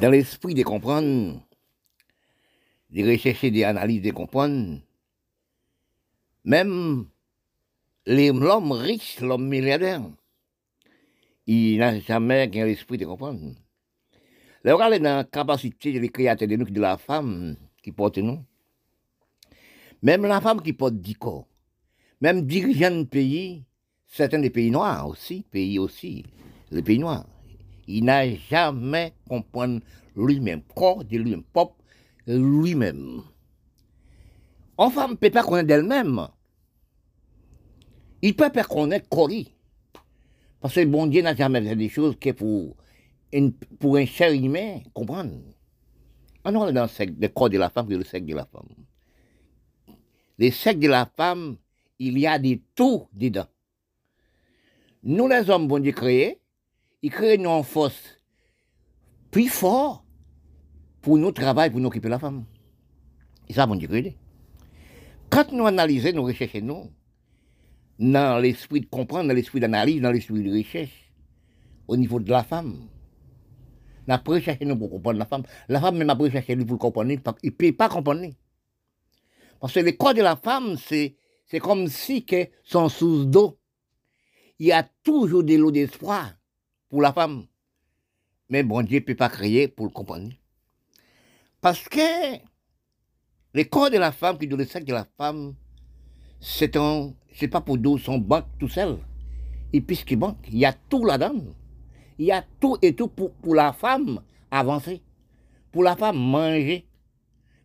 dans l'esprit de comprendre, de rechercher des analyses, de comprendre, même l'homme riche, l'homme milliardaire, il n'a jamais l'esprit de comprendre. Le est dans la capacité de créateur de nous, de la femme qui porte nous. Même la femme qui porte 10 corps, même dirigeant de pays, certains des pays noirs aussi, pays aussi, les pays noirs, il n'a jamais compris lui-même, corps de lui-même, pop, lui-même. Une femme ne peut pas connaître d'elle-même. Il peut pas connaître Cory. Parce que le bon Dieu n'a jamais fait des choses que pour, pour un cher humain comprendre. On est dans le, corps de la femme et le sexe de la femme. Le sexe de la femme, il y a des tout dedans. Nous, les hommes, bon Dieu créés, ils créent une force plus forte pour nous travailler, pour nous occuper la femme. Et ça, bon Dieu. Quand nous analysons, nous recherchons, nous, dans l'esprit de comprendre, dans l'esprit d'analyse, dans l'esprit de recherche, au niveau de la femme. Nous avons recherché nous pour comprendre la femme. La femme même a recherché lui pour comprendre, il ne peut pas comprendre. Parce que le corps de la femme, c'est, c'est comme si que son sous d'eau. Il y a toujours de l'eau d'espoir pour la femme. Mais bon Dieu ne peut pas créer pour le comprendre. Parce que le corps de la femme, qui donne le sexe de la femme, c'est un c'est pas pour deux son banque tout seul. Et puisqu'il banque, il y a tout là-dedans. Il y a tout et tout pour, pour la femme avancer, pour la femme manger,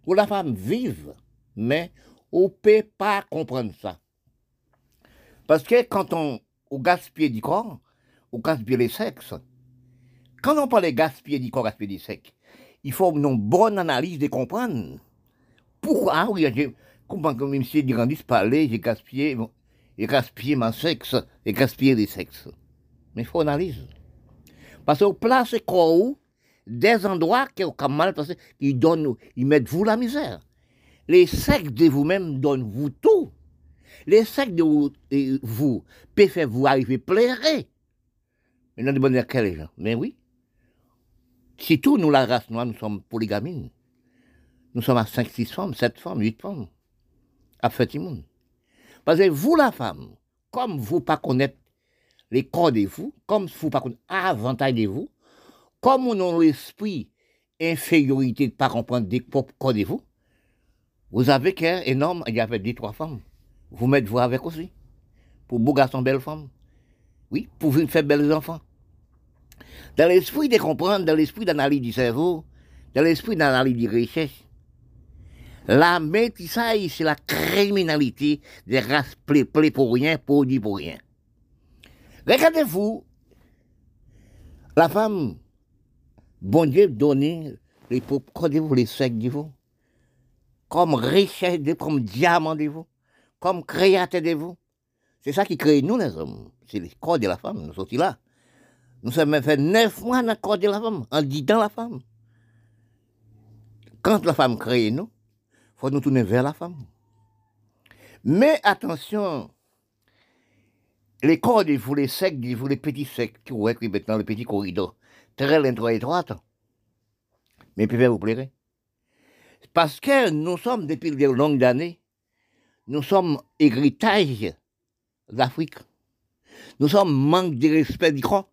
pour la femme vivre. Mais on ne peut pas comprendre ça. Parce que quand on, on gaspille du corps, on gaspille les sexes. Quand on parle de gaspiller du corps, gaspiller du sexe, il faut une bonne analyse de comprendre. Pourquoi, oui, comme M. Durandis parlait, j'ai gaspillé, j'ai gaspillé mon sexe, j'ai gaspillé des sexes. Mais il faut analyser. Parce qu'on place corps des endroits qui ont mal passé, donnent, ils mettent vous la misère. Les sexes de vous-même donnent vous tout. Les sexes de vous, peuvent faire vous arriver pleurer. Mais non, de bonne quel gens. Mais oui. Si tout nous, la race noire, nous sommes polygamines. Nous sommes à 5, 6 femmes, 7 femmes, 8 femmes à monde. Parce que vous, la femme, comme vous pas les corps de vous, comme vous pas connaître l'avantage de vous, comme on a l'esprit infériorité de ne pas comprendre des propres corps de vous, vous avez qu'un énorme, il y avait deux, trois femmes. Vous mettez vous avec aussi. Pour beaux garçons, belles femmes. Oui, pour faire belles enfants. Dans l'esprit de comprendre, dans l'esprit d'analyse du cerveau, dans l'esprit d'analyse de recherche, la métissage, c'est la criminalité des races plé, pour rien, produits pour rien. Regardez-vous, la femme, bon Dieu donné les vous les secs de vous, comme richesse de comme diamant de vous, comme créateur de vous. C'est ça qui crée nous les hommes. C'est le corps de la femme, nous sommes là. Nous sommes fait neuf mois dans le de la femme, en disant la femme. Quand la femme crée nous, faut nous tourner vers la femme. Mais attention, les corps vous, les secs, vous, les petits secs, qui vous qui dans le petit corridor, très lent, étroite, mais peut vous plaire. Parce que nous sommes, depuis de longues années, nous sommes héritage d'Afrique. Nous sommes manque de respect du corps,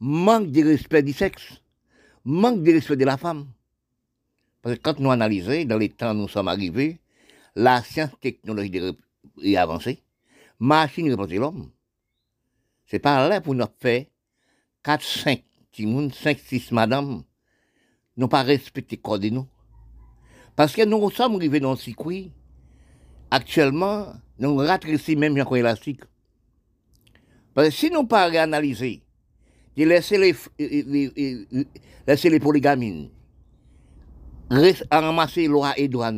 manque de respect du sexe, manque de respect de la femme. Parce que quand nous analysons, dans les temps où nous sommes arrivés, la science technologique est avancée, machine représente l'homme. C'est pas là pour nous faire 4, 5 5, 6 madame, nous pas respecter le corps de nous. Parce que nous sommes arrivés dans le circuit, actuellement, nous rattressons même un élastique. Parce que si nous pas réanalyser, de laisser les, laisser les polygamines, ramasser loi et droit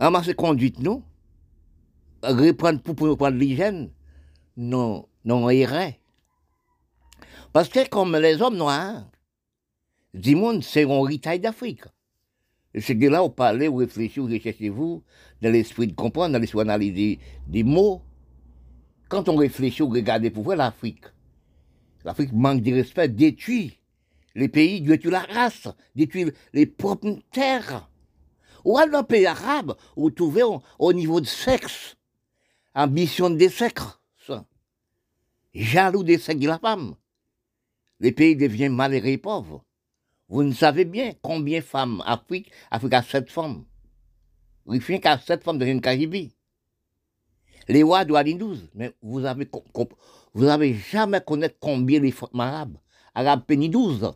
ramasser conduite nous, reprendre pour, prendre l'hygiène, non, non. Parce que comme les hommes noirs, du monde, c'est un héritage d'Afrique. C'est de là où parlez, vous réfléchissez, vous recherchez-vous, dans l'esprit de comprendre, dans l'esprit d'analyser des mots. Quand on réfléchit, vous regardez pour voir l'Afrique. L'Afrique manque de respect, détruit les pays détruisent la race, détruisent les propres terres. Ou dans le pays arabe, vous trouvez au, niveau de sexe, ambition des sexes, jaloux des sexes de la femme. Les pays deviennent malheureux et pauvres. Vous ne savez bien combien de femmes Afrique, Afrique a sept femmes. Rien qu'à sept femmes dans une Caribie. Les rois doivent dire 12, mais vous avez, vous avez jamais connaître combien les femmes arabes. Arabes pénis 12.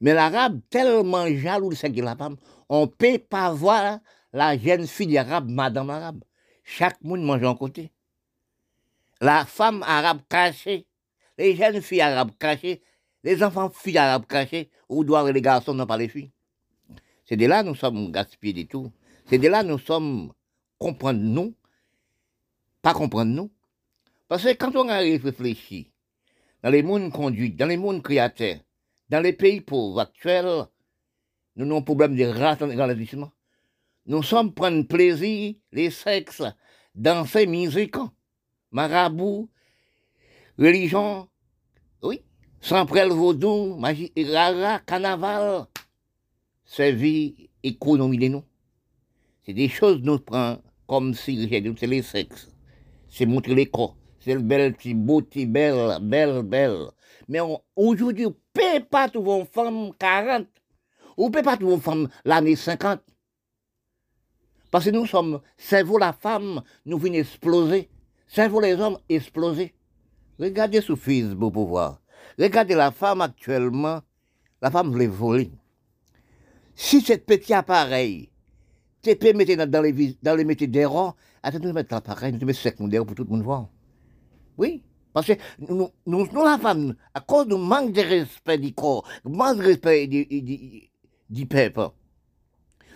Mais l'arabe, tellement jaloux de de la femme, on ne peut pas voir la jeune fille arabe, madame arabe. Chaque monde mange en côté. La femme arabe cachée, les jeunes filles arabes cachées, les enfants filles arabes cachées, ou doivent les garçons, non pas les filles. C'est de là que nous sommes gaspillés du tout. C'est de là que nous sommes comprendre nous, pas comprendre nous. Parce que quand on arrive réfléchir, dans les mondes conduits, dans les mondes créateurs, dans les pays pauvres actuels, nous avons un problème de race dans l'établissement. Nous sommes prendre plaisir, les sexes, danser, musique, marabout, religion, oui, sans prêle vaudou, magie, rara, carnaval, vie, économie de nous. C'est des choses que nous prenons comme si c'est les sexes. C'est montrer les corps. C'est belle, petit beau, petit belle, belle, belle. Mais aujourd'hui, on ne peut pas trouver une femme 40. On ne peut pas trouver une femme l'année 50. Parce que nous sommes, cerveau la femme, nous venons exploser. Cerveau les hommes, exploser. Regardez sur Facebook pour voir. Regardez la femme actuellement. La femme voulait voler. Si cet petit appareil tu peux dans les, dans métiers d'erreur, attends, nous mettre l'appareil, nous mettons secondaire pour tout le monde voir. Oui, parce que nous, nous, la femme, à cause du manque de respect du corps, manque de respect du, peuple,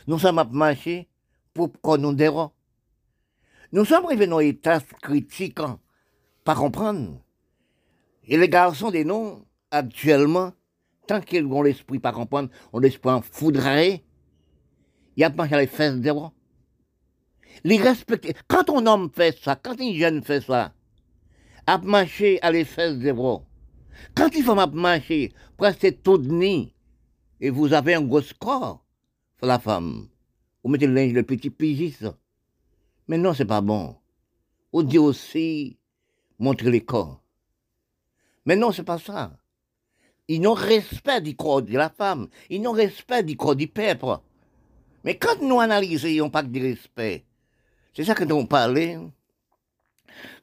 nous sommes à marcher pour qu'on nous dérange. Nous sommes arrivés dans un état critique, pas comprendre. Et les garçons des noms, actuellement, tant qu'ils ont l'esprit pas comprendre, ont l'esprit en foudré, il y a pas les fesses de Les respecter. Quand un homme fait ça, quand une jeune fait ça, marcher à les fesses de quand il faut marcher presque tout nuit, et vous avez un gros corps, la femme, vous mettez le linge, le petit pigiste. Mais non, c'est pas bon. On dit aussi montrer les corps. Mais non, c'est pas ça. Ils n'ont respect du corps de la femme. Ils n'ont respect du corps du peuple. Mais quand nous analysons pas de respect, c'est ça que nous parlons.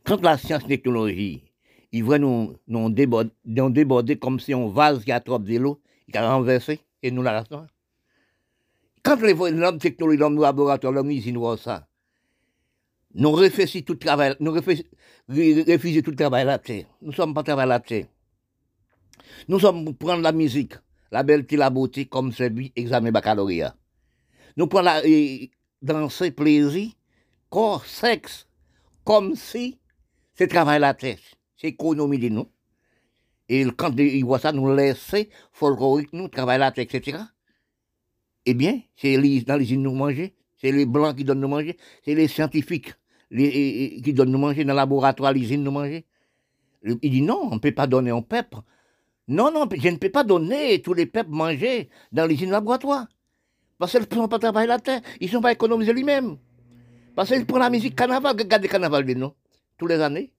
Quand la science et technologie, ils voient nous, nous, déborder, comme si on vase qui a trop de l'eau, qui a renversé, et nous la restons. Quand l'homme technologie, l'homme laboratoire, l'homme usine voit ça, nous refusons tout travail, nous refusons tout travail là-dessus. Nous sommes pas travail là-dessus. Nous sommes pour prendre la musique, la belleté, la beauté, comme celui examen baccalauréat. Nous prenons la, danser, plaisir, corps, sexe, comme si c'est travail la tête, c'est économie de nous. Et quand ils voient ça, nous laisser folklorique, nous, travailler la tête, etc. Eh bien, c'est dans les îles nous manger, c'est les blancs qui donnent nous manger, c'est les scientifiques qui donnent nous manger, dans le laboratoire, îles nous manger. Il dit non, on ne peut pas donner au peuple. Non, non, je ne peux pas donner tous les peuples manger dans les îles laboratoires. Parce qu'ils ne font pas travailler la terre, ils ne sont pas économisés lui-même. Parce qu'ils prennent la musique carnaval, regardez carnaval de nous, tous les années.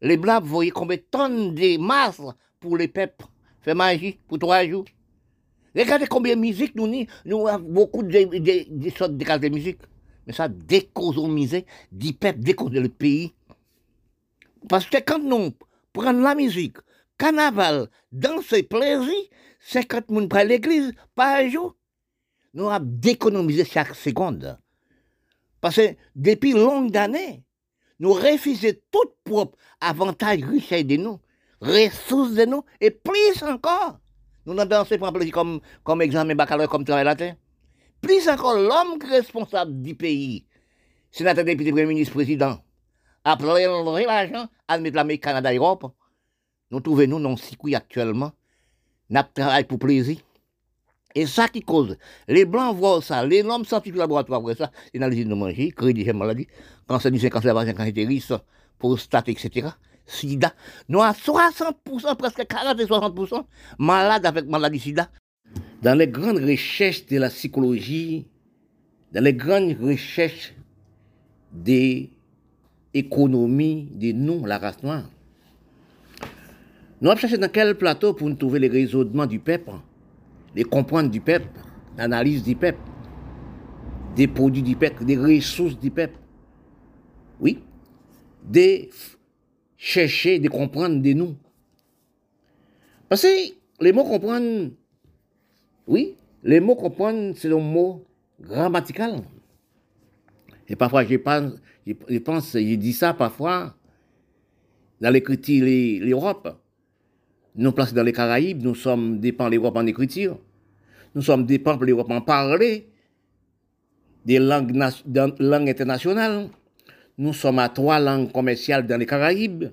Les Blancs, voyez combien de tonnes de masse pour les peuples, fait magie pour trois jours. Regardez combien de musique nous avons, nous avons beaucoup de, sortes de, musique. Mais ça décosomisé, dit peuple, décoser le pays. Parce que quand nous prenons la musique, carnaval, danser, plaisir, 50 personnes prennent l'église par jour nous avons d'économiser chaque seconde. Parce que depuis longues années, nous refusons tout propre avantage, richesse de nous, ressources de nous, et plus encore, nous avons dansé pour comme, comme examen baccalauréat, comme travail la terre. Plus encore, l'homme responsable du pays, sénateur, député, premier ministre, président, après l'argent, admettre l'Amérique, Canada, Europe, nous trouvons nous dans le circuit actuellement, nous travaillons pour plaisir, et ça qui cause. Les blancs voient ça, les normes scientifiques laboratoire voient ça, ils analysent nos manger, crédit maladie, cancer du sein, cancer cancer risque, prostate, etc. sida. Nous à 60%, presque 40 et 60% malades avec maladie sida. Dans les grandes recherches de la psychologie, dans les grandes recherches des économies de nous, la race noire, nous avons cherché dans quel plateau pour nous trouver les raisonnements du peuple, les comprendre du peuple, l'analyse du peuple, des produits du peuple, des ressources du peuple. Oui, de chercher, de comprendre de nous. Parce que les mots comprendre, oui, les mots comprendre, c'est un mot grammatical. Et parfois, je pense, je pense, je dis ça parfois, dans l'écriture, l'Europe. Nous placés dans les Caraïbes, nous sommes dépendants de l'Europe en écriture. Nous sommes dépendants de l'Europe en parler, des langues, langues internationales. Nous sommes à trois langues commerciales dans les Caraïbes.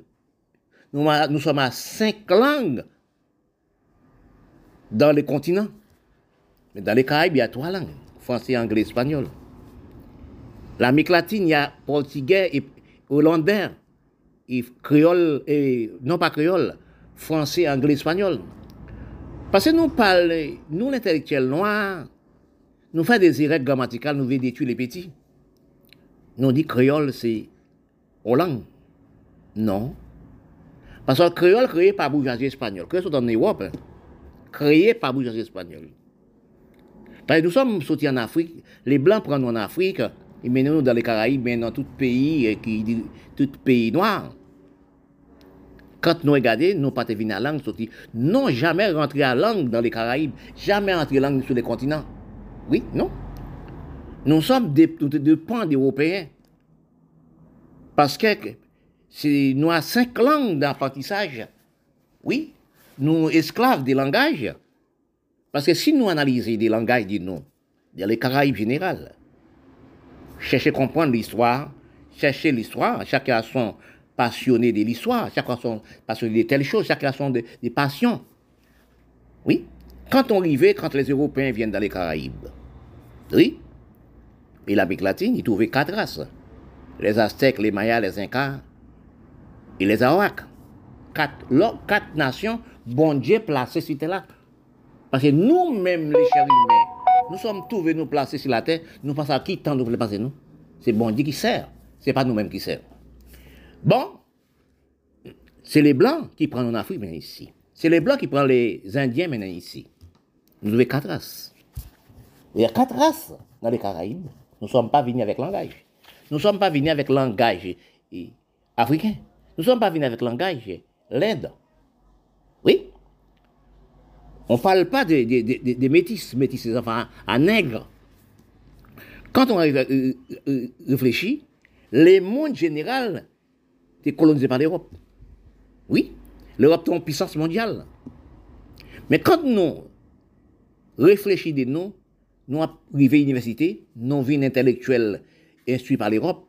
Nous, nous sommes à cinq langues dans les continents. Mais dans les Caraïbes, il y a trois langues français, anglais, espagnol. L'Amérique latine, il y a portugais et hollandais, et créole, et non pas créole, français, anglais, espagnol. Parce que nous parlons, nous l'intellectuel noir, nous faisons des erreurs grammaticales, nous voulons détruire les petits. Nous dit créole, c'est Hollande. Non. Parce que créole créé par bourgeoisie espagnole. Créole sont en Europe. Hein. Créé par bourgeoisie espagnole. Parce que nous sommes sortis en Afrique. Les Blancs prennent en Afrique. Ils mènent dans les Caraïbes, mais dans tout pays, qui, tout pays noir. Quand nous regardons, nous pas venus à la langue sorti. Non, jamais rentré à la langue dans les Caraïbes. Jamais rentré à la langue sur les continents. Oui, non. Nous sommes des, des pans d'Européens. Parce que nous avons cinq langues d'apprentissage. Oui, nous esclaves des langages. Parce que si nous analysons des langages dans les Caraïbes générales, chercher à comprendre l'histoire, chercher l'histoire, chacun a son passionné de l'histoire, chacun son passionné de telles choses, chacun son des passions. Oui, quand on arrivait, quand les Européens viennent dans les Caraïbes, oui, et l'Amérique latine, ils trouvaient quatre races. Les Aztèques, les Mayas, les Incas et les Arawaks. Quatre, quatre nations, bon Dieu placées sur là. Parce que nous-mêmes, les chers humains, nous sommes tous venus placer sur la terre, nous pensons à qui tant nous voulons passer nous? C'est bon Dieu qui sert, c'est pas nous-mêmes qui sert. Bon, c'est les Blancs qui prennent en Afrique maintenant ici. C'est les Blancs qui prennent les Indiens maintenant ici. Nous avons quatre races. Il y a quatre races dans les Caraïbes. Nous ne sommes pas venus avec langage. Nous ne sommes pas venus avec langage africain. Nous ne sommes pas venus avec langage l'Inde. Oui? On ne parle pas des de, métis, métis, des enfants à nègres. Quand on euh, euh, réfléchit, les mondes général étaient colonisés par l'Europe. Oui, l'Europe est en puissance mondiale. Mais quand nous réfléchissons de nous, nous avons arrivé à l'université, nous avons une intellectuelle instruite par l'Europe,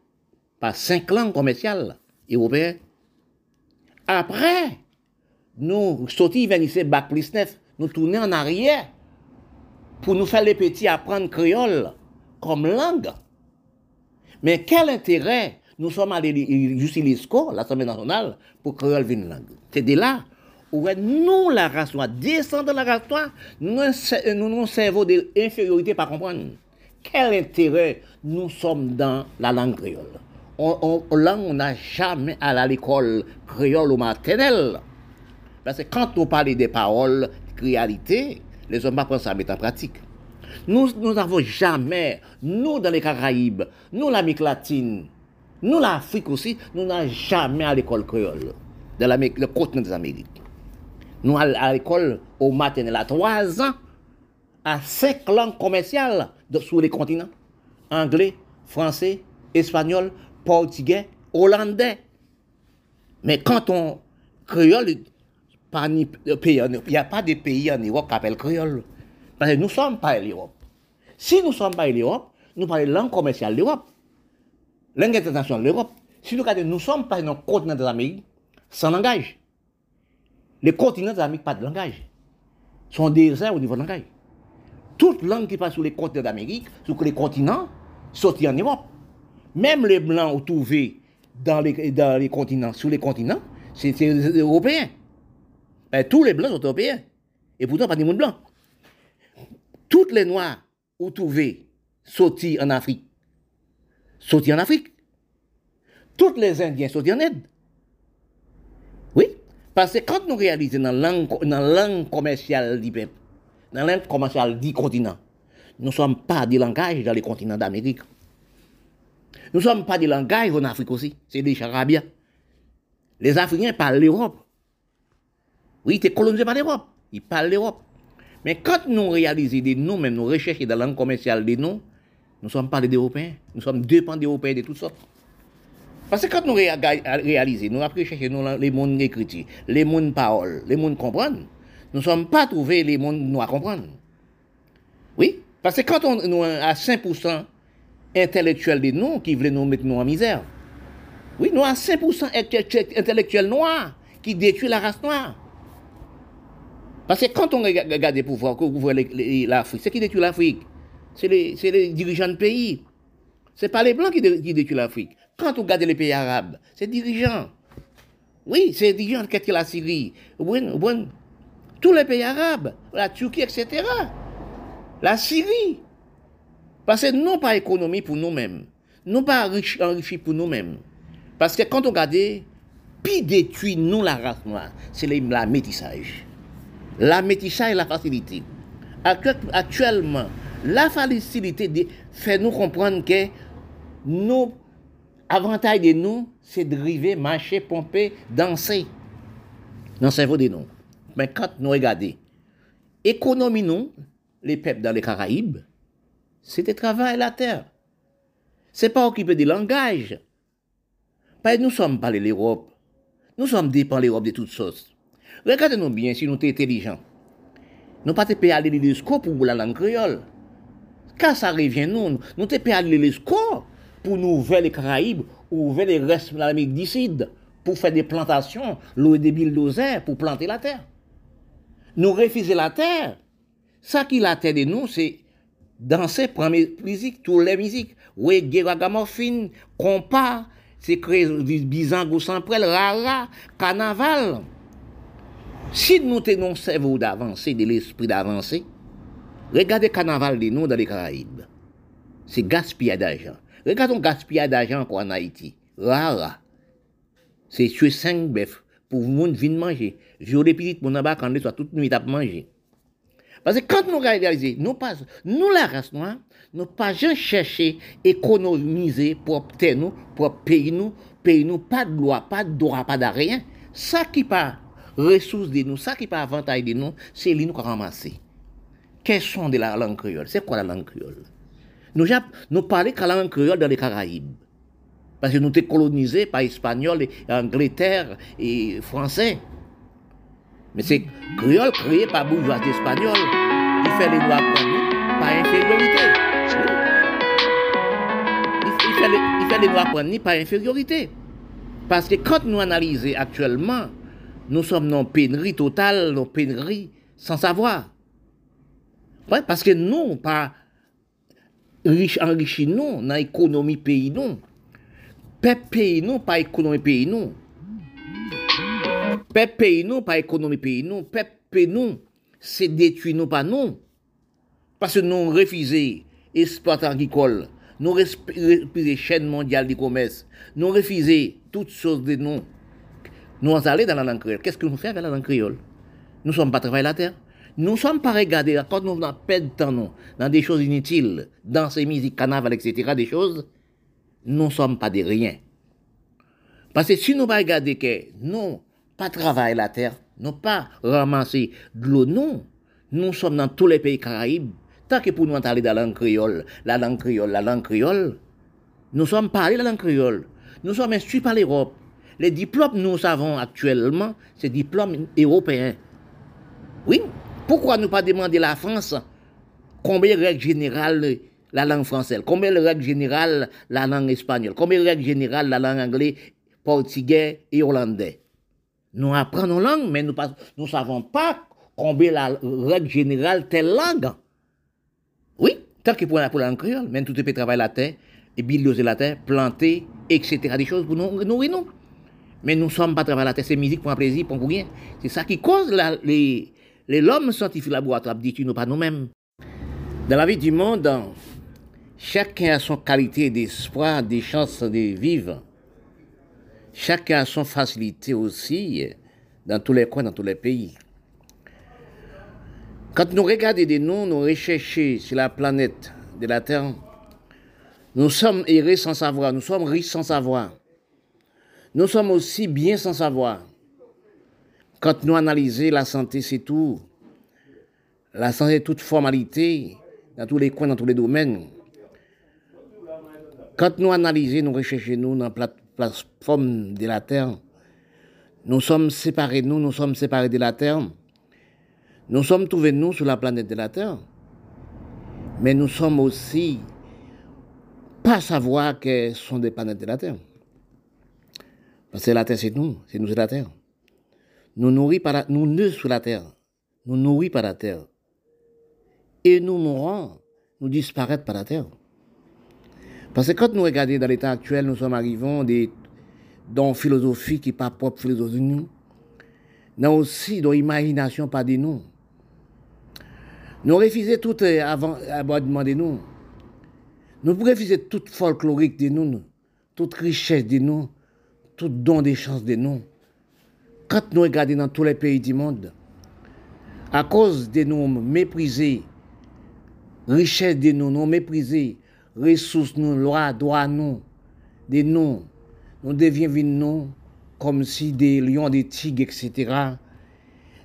par cinq langues commerciales européennes. Après, nous sortis vers Bac plus 9, nous tournons en arrière pour nous faire les petits apprendre créole comme langue. Mais quel intérêt nous sommes allés jusqu'à l'Assemblée nationale, pour créole une langue. C'est de là où nous, la race noire, descendons de la race noire, nous avons un cerveau d'infériorité pas comprendre. Quel intérêt nous sommes dans la langue créole? On, on, n'a jamais à l'école créole ou maternelle. Parce que quand on parle des paroles, de réalité, les hommes apprennent ça à mettre en pratique. Nous n'avons jamais, nous dans les Caraïbes, nous l'Amérique latine, nous l'Afrique aussi, nous n'avons jamais à l'école créole, dans le continent des Amériques. Nous, à l'école, au maternel, à trois ans, à cinq langues commerciales sur les continents. Anglais, français, espagnol, portugais, hollandais. Mais quand on créole, il n'y a pas de pays en Europe qui appelle créole. Parce que nous ne sommes pas l'Europe. Si nous ne sommes pas l'Europe, nous parlons langue commerciale de l'Europe. Langue internationale de l'Europe. Si nous regardons, nous sommes pas dans le continent des Amériques sans langage. Les continents d'Amérique pas de langage. Sont déserts au niveau de langage. Toute langue qui passe sur les continents d'Amérique, sur les continents, sortent en Europe. Même les blancs ont trouvé dans les, dans les continents, sur les continents, c'est les Européens. Ben, tous les Blancs sont Européens. Et pourtant, pas des monde blanc. Toutes les Noirs ou trouvez sortis en Afrique, sortis en Afrique. Toutes les Indiens sortis en Inde. Oui, parce que quand nous réalisons dans la langue, dans la langue commerciale du peuple, dans la langue commerciale du continent, nous ne sommes pas des langages dans les continents d'Amérique. Nous ne sommes pas des langages en Afrique aussi, c'est des charabiens. Les Africains parlent l'Europe. Oui, ils étaient colonisés par l'Europe. Ils parlent l'Europe. Mais quand nous réalisons des noms, même nous recherchons dans la langue commerciale des noms, nous sommes pas des Européens. Nous sommes dépendants d'Européens de toutes sortes. Parce que quand nous réalisons, nous avons recherché les mondes écrits, les mondes paroles, les mondes comprendre, nous ne sommes pas trouvés les mondes noirs comprendre. Oui, parce que quand on, nous à 5% intellectuels de nous qui veulent nous mettre en misère, oui, nous avons 5% intellectuels noirs qui détruisent la race noire. Parce que quand on regarde les pouvoirs, l'Afrique, c'est qui détruit l'Afrique? C'est les, dirigeants de pays. Ce n'est pas les Blancs qui, détruisent l'Afrique. Quand on regarde les pays arabes, c'est dirigeants. Oui, c'est les dirigeants qui la Syrie. Tous les pays arabes, la Turquie, etc. La Syrie. Parce que non pas économie pour nous-mêmes. Non pas enrichi pour nous-mêmes. Parce que quand on regarde, puis détruit nous la race noire, c'est la métissage. La métissage et la facilité. Actuellement, la facilité fait nous comprendre que nos avantages de nous, c'est de driver, marcher, pomper, danser dans le cerveau de nous. Mais quand nous regardons, économie nous, les peuples dans les Caraïbes, c'était travail la terre. C'est pas occuper des langages. Pas nous sommes pas l'Europe. Nous sommes dépendants de l'Europe de toutes sortes. Regardez-nous bien si nous sommes intelligents. Nous pas pas aller l'UNESCO pour la langue créole? Quand ça revient, nous, nous pas aller l'UNESCO pour nous ouvrir les Caraïbes ou ouvrir les restes de l'Amérique du pour faire des plantations, louer des bulldozers pour planter la terre. Nous refuser la terre. Ça qui la terre de nous, c'est danser, prendre musique, toutes les musiques. Oui, ragamuffin, compas, c'est créé bizango sans rara, carnaval. Si nous tenons cerveau d'avancer, de l'esprit d'avancer, regardez le carnaval de nous dans les Caraïbes. C'est gaspillage d'argent. Regardons gaspillage d'argent en Haïti. Rara. C'est tuer cinq bœufs pour le monde venir manger. Je les petites mon abat quand soit toute nuit à manger. Parce que quand nous réalisons, nous pas, nous la race noire, nous pas jamais chercher économiser pour nous, pour payer nous, payer nous, pas de loi, pas de droit, pas de rien. Ça qui pas ressources de nous, ça qui pas avantage de nous, c'est lui nous ramasser. Quels sont de la langue créole? C'est quoi la langue créole? Nous, nous parlons de la langue créole dans les Caraïbes? Parce que nous sommes colonisés par Espagnols, Angleterre et Français. Mais c'est créole créé par bourgeoisie espagnole. Il fait les lois pour nous par infériorité. Il fait, les, il fait les lois pour nous par infériorité. Parce que quand nous analysons actuellement, nous sommes dans pénurie totale, dans pénurie sans savoir. Ouais, parce que nous, pas riche enrichi nous, dans l'économie pays nous. Peuple pays nous, pas économie pays nous. Peuple pays nous, pas économie pays nous. Peuple pays nous, c'est détruit nous, pas nous. Parce que nous refusons exploitant agricole, nous refusons chaîne mondiale du commerce, nous refusons toutes choses de nous. Nous allons dans la langue créole. Qu'est-ce que nous faisons avec la langue créole? Nous ne sommes pas travailler la terre. Nous ne sommes pas regardés quand nous venons perdre temps dans des choses inutiles, dans ces musiques, etc., des choses, nous ne sommes pas des rien. Parce que si nous ne regardons que nous, pas travailler la terre, nous pas ramasser de l'eau, non. Nous sommes dans tous les pays caraïbes. Tant que pour nous aller dans la langue créole, la langue créole, la langue créole, nous sommes parlés la langue créole. Nous sommes instruits par l'Europe. Les diplômes, nous avons actuellement, c'est diplômes européens. Oui. Pourquoi ne pas demander à la France combien de règles générales la langue française, combien de règles générales la langue espagnole, combien de règles générales la langue anglaise, portugais et hollandais? Nous apprenons langue, mais nous ne savons pas combien la règle générale telle langue. Oui, tant que pour la langue créole, même tout travailler la terre, et la terre, planter, etc. Des choses pour nous nourrir nous. Mais nous ne sommes pas travailler la terre, c'est musique pour un plaisir, pour rien. C'est ça qui cause la, les, l'homme scientifique laboratoire, dit nous pas nous-mêmes. Dans la vie du monde, chacun a son qualité d'espoir, des chances de vivre. Chacun a son facilité aussi dans tous les coins, dans tous les pays. Quand nous regardons des noms, nous recherchons sur la planète de la Terre, nous sommes errés sans savoir, nous sommes riches sans savoir. Nous sommes aussi bien sans savoir. Quand nous analysons la santé, c'est tout. La santé toute formalité dans tous les coins, dans tous les domaines. Quand nous analysons, nous recherchons nous dans la plateforme de la Terre, nous sommes séparés, nous, nous sommes séparés de la Terre. Nous sommes trouvés, nous, sur la planète de la Terre. Mais nous sommes aussi pas savoir que sont des planètes de la Terre. Parce que la Terre, c'est nous, c'est nous, c'est la Terre. Nous nourris par la, Terre. Nous nourris par la Terre. Et nous mourons, nous disparaître par la Terre. Parce que quand nous regardons dans l'état actuel, nous sommes arrivés des, dans philosophie qui n'est pas propre philosophie nous. Nous aussi dans l'imagination pas de nous. Nous refusons tout euh, avant, de nous. Nous refuser toute folklorique de nous, toute richesse de nous, tout don des chances de nous. Quand nous regardons dans tous les pays du monde, à cause de nous mépriser, richesse de nous, nous mépriser, ressources nous, loi, droit nous, de nous, nous devions nous comme si des lions, des tigres, etc.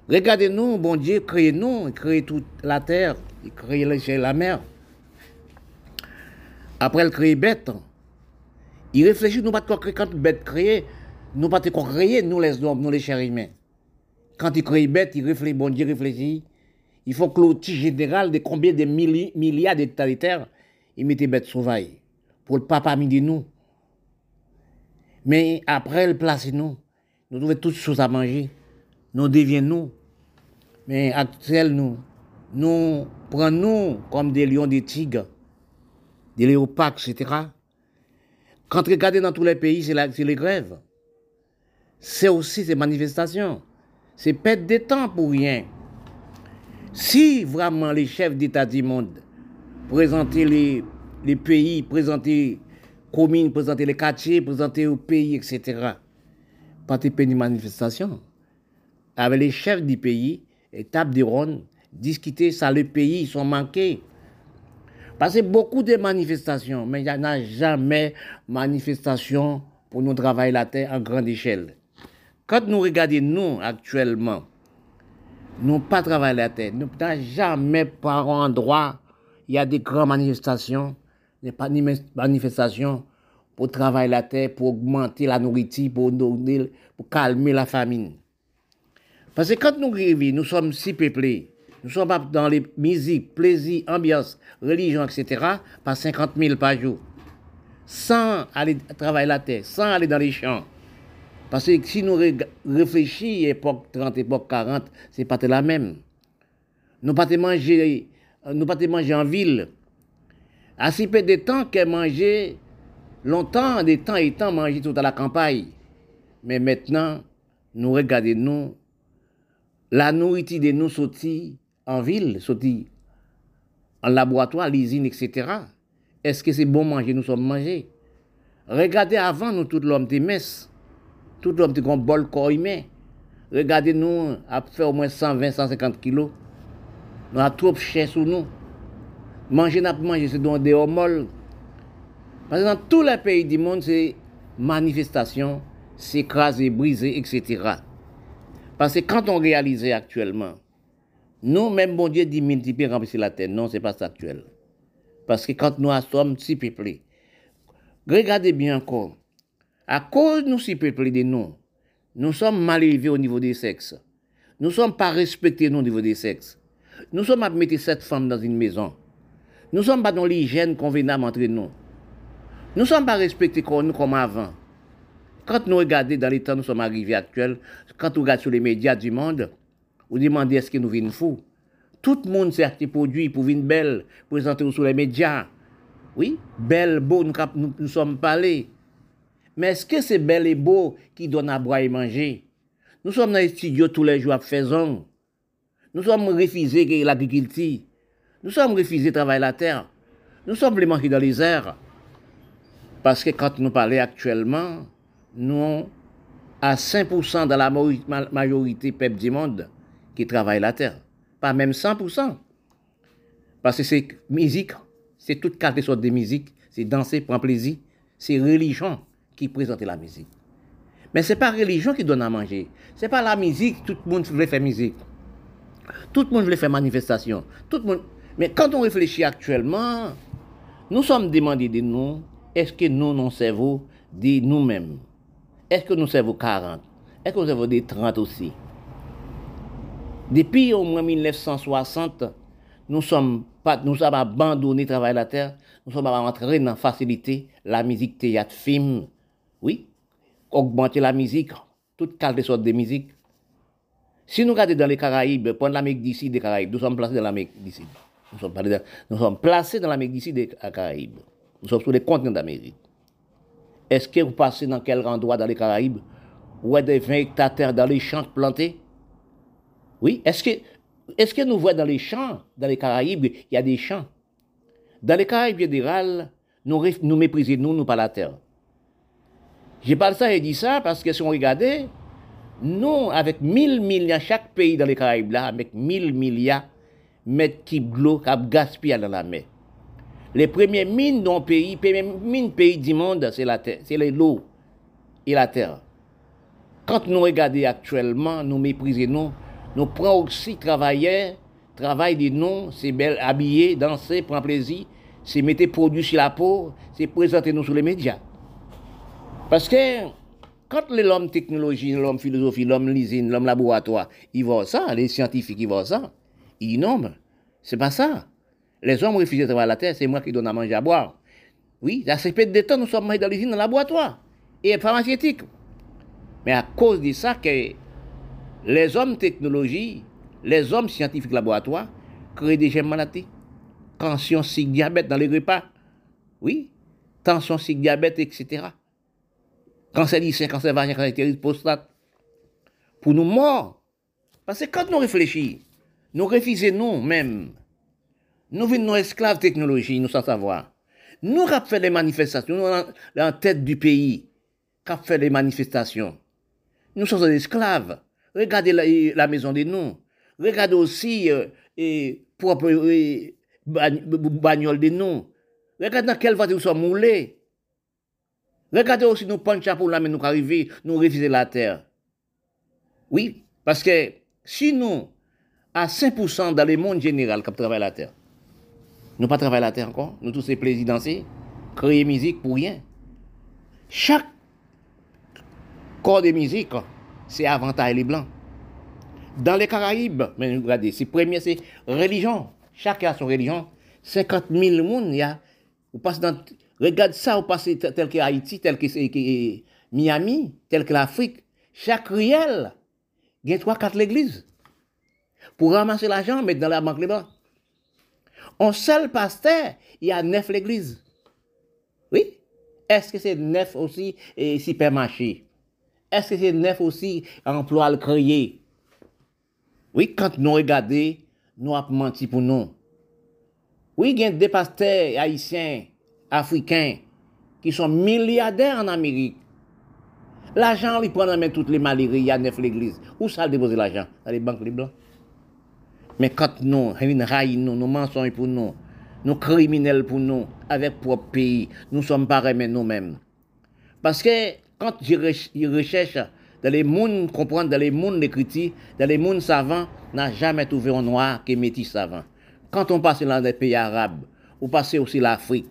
Regardez-nous, bon Dieu, créez-nous, il crée toute la terre, il crée la mer. Après, il crée bête. Il réfléchit, nous pas de quand bête créée, nous pas de créer, nous les hommes, nous les chers humains. Quand il crée bête, il réfléchit, bon Dieu réfléchit. Il faut que l'outil général de combien de milliards d'hectares de terre, il mette bête sauvage. Pour le papa midi nous. Mais après, il place nous. Nous trouvons toutes choses à manger. Nous devions nous. Mais actuellement, nous, nous prenons nous comme des lions, des tigres, des léopards, etc. Quand regardez dans tous les pays, c'est les grèves. C'est aussi ces manifestations. C'est perdre de temps pour rien. Si vraiment les chefs d'État du monde présentaient les, les pays, présentaient les communes, présentaient les quartiers, présentaient au pays, etc., pas de de manifestation. Avec les chefs du pays, étape de ronde, discuter ça, le pays, ils sont manqués. Parce que beaucoup de manifestations, mais il n'y en a jamais manifestation pour nous travailler la terre en grande échelle. Quand nous regardons, nous, actuellement, nous pas travaillé la terre, nous n'avons jamais par endroit, il y a des grandes manifestations, des manifestations pour travailler la terre, pour augmenter la nourriture, pour, pour calmer la famine. Parce que quand nous vivons, nous sommes si peuplés, nous sommes dans les musiques, plaisirs, ambiance, religion, etc., par 50 000 par jour. Sans aller travailler la terre, sans aller dans les champs. Parce que si nous réfléchissons, époque 30, époque 40, c'est pas la même. Nous pas manger, nous pas manger en ville. À si peu de temps qu'elle manger longtemps, des temps et temps manger tout à la campagne. Mais maintenant, nous regardons la nourriture de nous sortit en ville, sortit en laboratoire, l'usine, etc. Est-ce que c'est bon manger, nous sommes mangés? Regardez avant, nous, tout l'homme de messe, tout l'homme de bol corps humain. Regardez, nous, à faire au moins 120, 150 kilos. Nous avons trop cher sur nous. Manger, n'a pas manger, c'est dans des hormones. Parce que dans tous les pays du monde, c'est manifestation, s'écraser, briser, etc. Parce que quand on réalise actuellement, nous, même bon Dieu dit multiplier, remplir la terre. Non, ce n'est pas ça actuel. Parce que quand nous sommes si peuplés, regardez bien encore, à cause de nous si peuplés de nous, nous sommes mal élevés au niveau des sexes. Nous ne sommes pas respectés au niveau des sexes. Nous sommes à mettre cette femme dans une maison. Nous ne sommes pas dans l'hygiène convenable entre nous. Nous ne sommes pas respectés comme nous comme avant. Quand nous regardons dans les temps nous sommes arrivés actuels, quand on regarde sur les médias du monde, vous demandez est-ce que nous vîmes fous? Tout le monde s'est produit pour venir belle, présenter sur les médias. Oui, belle, beau, nous, nous, sommes parlés. Mais est-ce que c'est bel et beau qui donne à boire et manger? Nous sommes dans les studios tous les jours à faisons. Nous sommes refusés l'agriculture. Nous sommes refusés travailler la terre. Nous sommes les manqués dans les airs. Parce que quand nous parlons actuellement, nous à 5% dans la majorité peuple du monde qui travaille la terre. Pas même 100%. Parce que c'est musique, c'est toute qualité sorte de musique, c'est danser, prendre plaisir, c'est religion qui présente la musique. Mais ce n'est pas religion qui donne à manger. Ce n'est pas la musique, tout le monde veut faire musique. Tout le monde veut faire manifestation. Tout le monde... Mais quand on réfléchit actuellement, nous sommes demandés de nous, est-ce que nous, nos cerveaux, de nous-mêmes, est-ce que nous cerveaux 40 Est-ce que nous cerveaux des 30 aussi? Depuis au moins 1960, nous sommes, pas, nous avons abandonné le travail de la terre, nous sommes entrés dans la facilité, la musique, théâtre, film, oui, augmenter la musique, toute qualité sorte de musique. Si nous regardons dans les Caraïbes, pendant l'Amérique d'ici des Caraïbes, nous sommes placés dans l'Amérique d'ici. Nous sommes, nous sommes placés dans l'Amérique d'ici des Caraïbes. Nous sommes sur les continents d'Amérique. Est-ce que vous passez dans quel endroit dans les Caraïbes où il y a des 20 hectares dans les champs plantés? Oui, est-ce que, est que nous voyons dans les champs, dans les Caraïbes, il y a des champs? Dans les Caraïbes fédérales, nous, nous méprisons, nous, nous, pas la terre. J'ai parlé ça et dit ça parce que si on regardait, nous, avec 1000 milliards, chaque pays dans les Caraïbes là, avec 1000 milliards mètres cubes d'eau qui gaspillé dans la mer. Les premières mines d'un pays, les premières mines pays du monde, c'est la terre, c'est l'eau et la terre. Quand nous regardons actuellement, nous méprisons nous, prenons aussi travailleurs, travail de nous, c'est belle habiller, danser, prendre plaisir, c'est mettre produits sur la peau, c'est présenter nous sur les médias. Parce que quand l'homme technologie, l'homme philosophie, l'homme l'usine, l'homme laboratoire, ils voient ça, les scientifiques, ils voient ça, ils nomment. C'est pas ça. Les hommes refusent de travailler la terre, c'est moi qui donne à manger à boire. Oui, à ce peu de temps, nous sommes dans l'usine, dans le laboratoire et pharmaceutique. Mais à cause de ça, que les hommes technologie, les hommes scientifiques laboratoire créent des gemmes maladies. Tension, cycle, diabète dans les repas. Oui, tension, cycle, diabète, etc. Sein, cancer vagin, cancer prostate. Pour nous morts. Parce que quand nous réfléchissons, nous refusons nous-mêmes nous venons nos esclaves technologie, nous sans savoir. Nous avons fait les manifestations, nous sommes en tête du pays, qui fait les manifestations. Nous sommes des esclaves. Regardez la, maison des noms. Regardez aussi euh, et propre bagnole des noms. Regardez dans quelle voiture nous sommes moulés. Regardez aussi nos panchas pour là, mais nous arriver, nous refuser la terre. Oui, parce que si nous, à 5% dans le monde général, qui travaille la terre, nous pas travailler la terre encore. Nous tous ces plaisirs danser, créer musique pour rien. Chaque corps de musique, c'est avantage les blancs. Dans les Caraïbes, mais regardez, c'est premier, c'est religion. Chacun a son religion. 50 000 personnes, il y a, vous passez dans, regarde ça, vous passez tel que Haïti, tel que, Miami, tel que l'Afrique. Chaque riel, il y a trois, quatre l'église. Pour ramasser l'argent, mettre dans la banque blancs. Un seul pasteur, il y a neuf l'église. Oui? Est-ce que c'est neuf aussi et supermarché? Est-ce que c'est neuf aussi emploi à créer? Oui, quand nous regardons, nous avons menti pour nous. Oui, il y a des pasteurs haïtiens, africains, qui sont milliardaires en Amérique. L'argent, ils prennent dans toutes les y a neuf l'église. Où ça déposer l'argent? Dans les banques les blancs. Mais quand nous, nous, nous mensonges pour nous, nous criminels pour nous, avec propre pays, nous sommes pas nous-mêmes. Parce que quand je recherche dans les mondes, comprendre dans les mondes d'écriture, dans les mondes savants, n'a jamais trouvé un noir qui est métis savant. Quand on passe dans les pays arabes, ou passe aussi l'Afrique,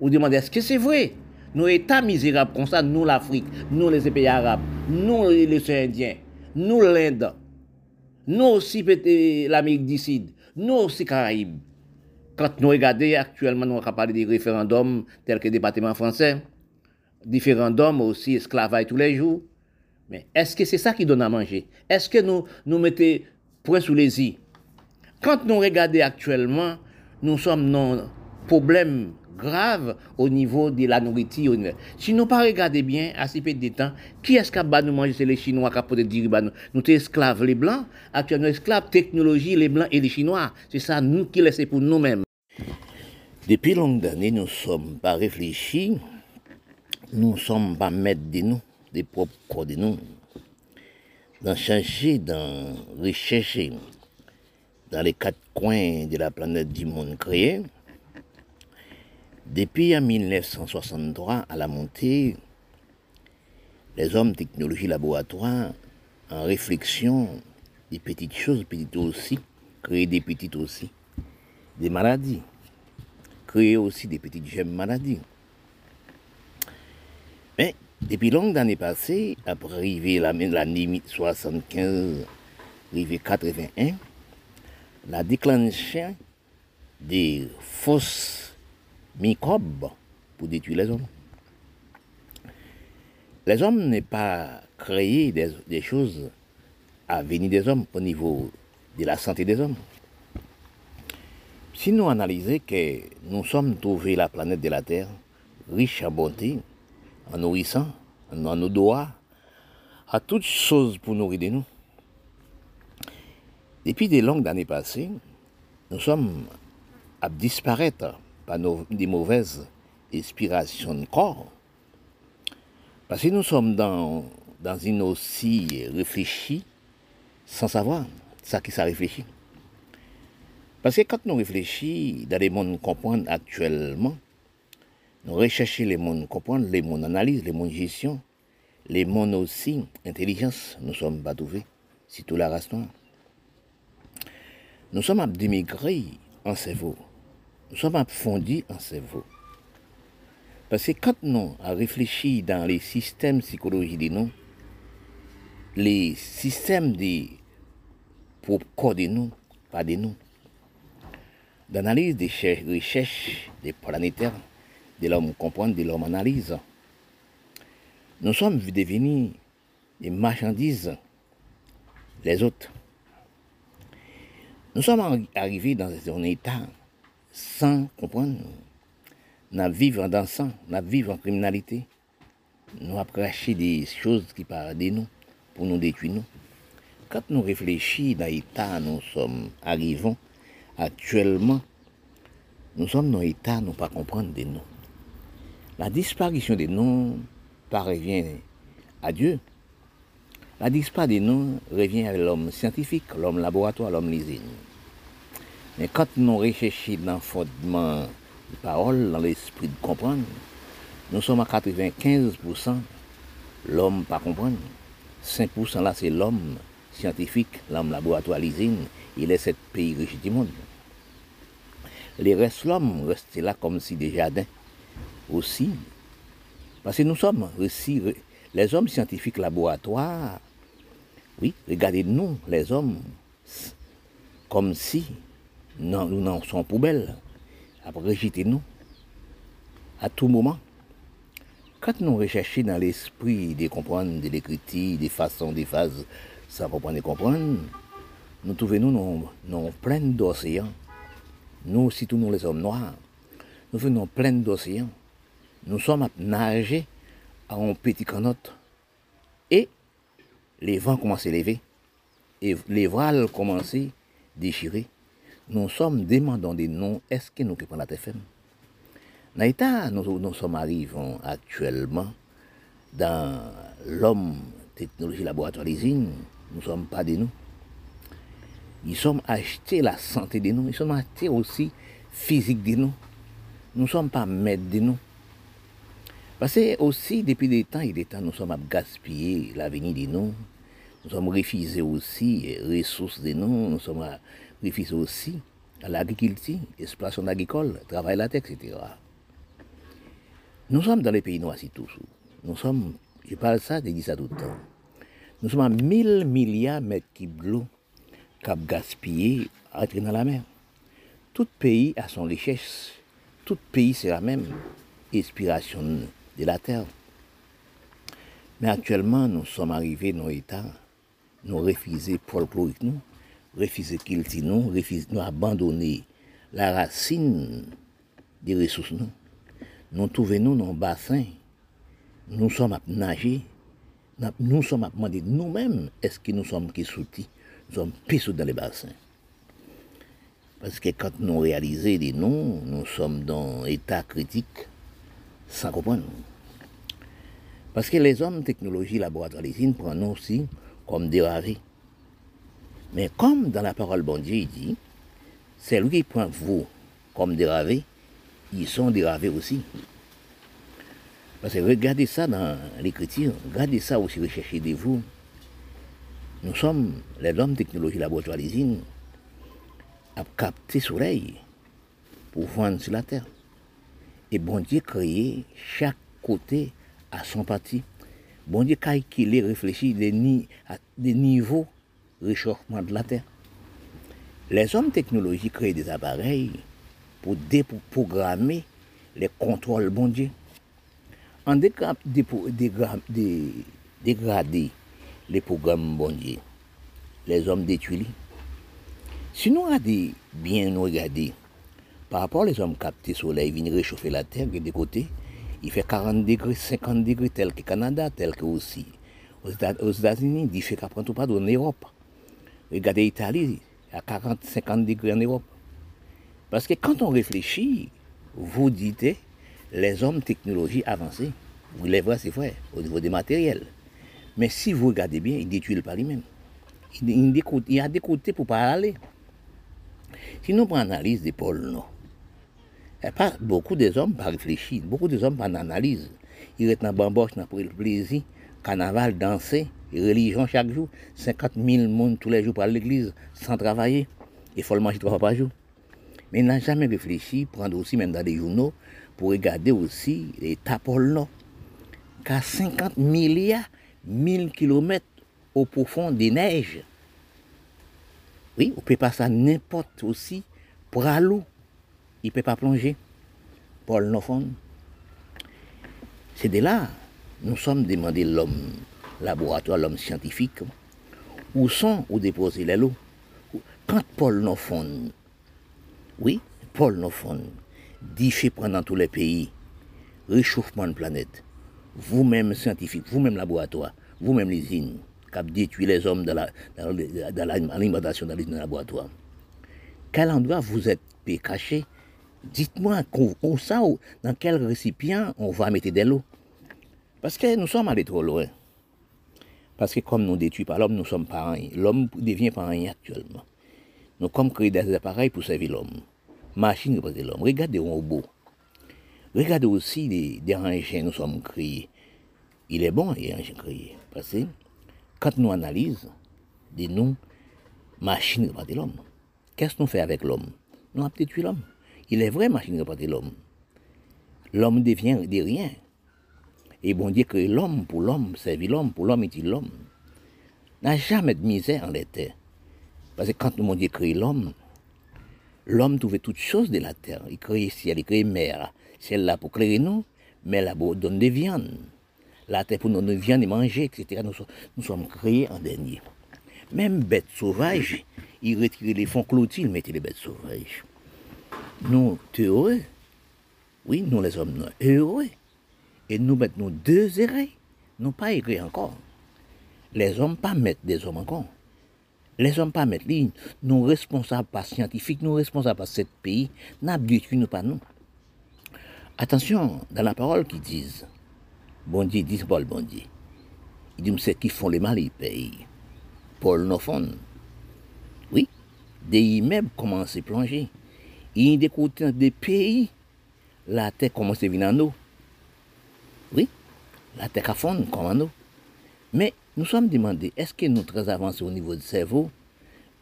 vous demandez est-ce que c'est vrai? Nous, États misérables comme ça, nous l'Afrique, nous les pays arabes, nous les Indiens, nous l'Inde, nous aussi l'Amérique du Sud, nous aussi Caraïbes. Quand nous regardons actuellement, nous avons parlé des référendums tels que le département français, référendums aussi esclavage tous les jours. Mais est-ce que c'est ça qui donne à manger? Est-ce que nous nous mettons point sous les i? Quand nous regardons actuellement, nous sommes dans problème grave au niveau de la nourriture. Si nous pas regarder bien, à ce peu de temps, qui est-ce qui a nous manger? C'est les Chinois qui ont dire bah, nous, nous sommes esclaves les Blancs, actuellement esclaves technologie les Blancs et les Chinois. C'est ça nous qui laissons pour nous-mêmes. Depuis longues années, nous ne sommes pas réfléchis, nous ne sommes pas maîtres de nous, des propres corps de nous, d'en chercher, d'en rechercher dans les quatre coins de la planète du monde créé. Depuis en 1963, à la montée, les hommes technologie laboratoire, en réflexion des petites choses, petites aussi, créer des petites aussi, des maladies, créer aussi des petites gemmes maladies. Mais depuis longues années passées, après arriver l'année 75, arrivé 81, la déclenché des fausses microbes pour détruire les hommes. Les hommes n'est pas créé des, choses à venir des hommes au niveau de la santé des hommes. Si nous analysons que nous sommes trouvés la planète de la Terre riche en bonté, en nourrissant, en nos doigts, à toutes choses pour nourrir nous, depuis des longues années passées, nous sommes à disparaître par nos, des mauvaises inspirations de corps. Parce que nous sommes dans, dans une aussi réfléchie sans savoir ça qui ça réfléchit. Parce que quand nous réfléchissons dans les mondes comprendre actuellement, nous recherchons les mondes comprendre, les mondes analyse, les mondes gestion, les mondes aussi intelligence, nous sommes pas trouvés, tout la race noire. Nous sommes à démigrer en cerveau. Nous sommes fondre en cerveau. Parce que quand nous avons réfléchi dans les systèmes psychologiques de nous, les systèmes de pour corps de nous, pas de nous, d'analyse des recherches des planétaires, de l'homme comprendre, de l'homme analyse, nous sommes devenus des marchandises, les autres. Nous sommes arrivés dans un état sans comprendre. Nous vivons en dansant, nous vivons en criminalité. Nous craché des choses qui parlent de nous pour nous détruire. Nous. Quand nous réfléchissons dans l'état nous sommes arrivons actuellement, nous sommes dans l'état nous pas comprendre de nous. La disparition de nous parvient à Dieu. La disparition de nous revient à l'homme scientifique, l'homme laboratoire, l'homme l'usine. Mais quand nous recherchons dans le fondement des paroles, dans l'esprit de comprendre, nous sommes à 95%, l'homme pas comprendre. 5% là, c'est l'homme scientifique, l'homme laboratoire, l'usine. Il est sept pays riches du monde. Les restes, l'homme reste là comme si des jardins aussi. Parce que nous sommes aussi les hommes scientifiques laboratoires. Oui, regardez-nous, les hommes, comme si nous n'en sommes poubelle. Après, rejetez-nous à tout moment. Quand nous recherchons dans l'esprit de comprendre, de l'écriture, des façons, des phases, sans comprendre et comprendre, nous trouvons nous plein d'océans. Nous, surtout nous les hommes noirs, nous venons plein d'océans. Nous sommes à nager à un petit canot. Et les vents commencent à lever. Et les voiles commencent à déchirer nous sommes demandant des noms, est-ce que nous occupons la TFM Dans l'état, nous, nous sommes arrivons actuellement dans l'homme technologie laboratoire l'usine, nous ne sommes pas de nous. Ils sommes achetés la santé de nous, ils sommes achetés aussi physique de nous. Nous ne sommes pas maîtres de nous. Parce que aussi, depuis des temps et des temps, nous sommes à gaspiller l'avenir de nous. Nous sommes refusés aussi les ressources de nous. Nous sommes à refusés aussi à l'agriculture, exploitation agricole, travail la terre, etc. Nous sommes dans les pays noirs, c'est tout. Nous sommes, je parle ça, je dis ça tout le temps. Nous sommes à 1000 milliards de mètres cubes d'eau cap gaspillé entrer dans la mer. Tout pays a son richesse. Tout pays, c'est la même inspiration de la terre. Mais actuellement, nous sommes arrivés dans l'état, nous refusons folklorique, nous, refuser qu'il nous, refuser nous abandonner la racine des ressources nous. nous trouvons nous dans nous sommes à nager, nous sommes à demander nous-mêmes, est-ce que nous sommes qui soutis, nous sommes pissous dans les bassins. Parce que quand nous réalisons des noms, nous sommes dans un état critique sans comprendre. Parce que les hommes technologie laboratoire l'usine prennent nous aussi comme déravés. Mais comme dans la parole bon Dieu il dit, c'est lui qui prend vous comme déravés, ils sont déravés aussi. Parce que regardez ça dans l'écriture, regardez ça aussi, recherchez de vous. Nous sommes les hommes technologie laboratoire l'usine à capter le soleil pour vendre sur la terre. Et bon Dieu créé chaque côté à son parti. Bon Dieu calculé, réfléchi des, des niveaux réchauffement de la terre. Les hommes technologiques créent des appareils pour déprogrammer les contrôles bon Dieu. En dégrader les programmes bon Dieu, les hommes détruisent. Si nous regardons bien par rapport aux hommes captés soleil, viennent réchauffer la terre de côté, il fait 40 degrés, 50 degrés, tel que Canada, tel que aussi aux États-Unis, il fait qu'après tout pas en Europe. Regardez l'Italie, à 40, 50 degrés en Europe. Parce que quand on réfléchit, vous dites, les hommes technologie avancées, vous les voyez, c'est vrai, au niveau des matériels. Mais si vous regardez bien, ils détruisent pas lui-même. Il, y a des pour pas aller. Si nous prenons l'analyse des pôles Nord, pas beaucoup des hommes pas réfléchir, beaucoup des hommes pas d'analyse. Ils restent dans bamboche, dans le plaisir, carnaval, danser, religion chaque jour, 50 000 personnes tous les jours pour l'église sans travailler, il faut le manger trois fois par jour. Mais ils n'ont jamais réfléchi, prendre aussi même dans les journaux, pour regarder aussi les Nord, qu'à 50 milliards, 1000 kilomètres au profond des neiges. Oui, on peut passer à n'importe aussi pour l'eau. Il ne peut pas plonger. Paul Nofon. C'est de là, nous sommes demandés l'homme laboratoire, l'homme scientifique, où sont où déposer les lots. Quand Paul Nofon, oui, Paul Nofon, dit fait pendant tous les pays, réchauffement de planète, vous-même scientifique, vous-même laboratoire, vous-même l'usine, qui détruit les hommes dans l'alimentation dans, dans les laboratoires. Quel endroit vous êtes caché? Dites-moi, dans quel récipient on va mettre de l'eau Parce que nous sommes allés trop loin. Parce que comme nous détruisons pas l'homme, nous sommes rien. L'homme devient pas rien actuellement. Nous sommes créés des appareils pour servir l'homme. Machine représente l'homme. Regardez les robots. Regardez aussi les, des engins nous sommes créés. Il est bon, les engins créés. Parce que quand nous analysons, des noms, machine représente l'homme. Qu'est-ce que nous fait avec l'homme? Nous avons détruit l'homme. Il est vrai, machine représente l'homme. L'homme devient de rien. Et bon Dieu crée l'homme pour l'homme, servir l'homme pour l'homme, dit l'homme. N'a jamais de misère en la. Parce que quand mon Dieu crée l'homme, l'homme trouvait toutes choses de la terre. Il crée ciel, il crée mer. Ciel là pour créer nous, mais là pour donner des viandes. La terre pour nous donner viande et manger, etc. Nous, sommes créés en dernier. Même bêtes sauvages, il retirait les fonds clôtis, il mettait les bêtes sauvages. Nous, heureux. Oui, nous les hommes, nous heureux. Et nous mettons deux erreurs, nous pas errés encore. Les hommes pas mettre des hommes encore. Les hommes pas mettre ligne. Nous responsables pas scientifiques, nous responsables pas cet pays, n'a nous pas nous. Attention, dans la parole qui disent, bon Dieu, disent Paul, bon Dieu. Il dit, c'est qui font le mal, ils payent. Paul nous font. Oui, des immeubles commencent à plonger. Il y a des pays, la terre commence à venir en eau. Oui, la terre a fond eau. Mais nous sommes demandés, est-ce que nous très avancés au niveau du cerveau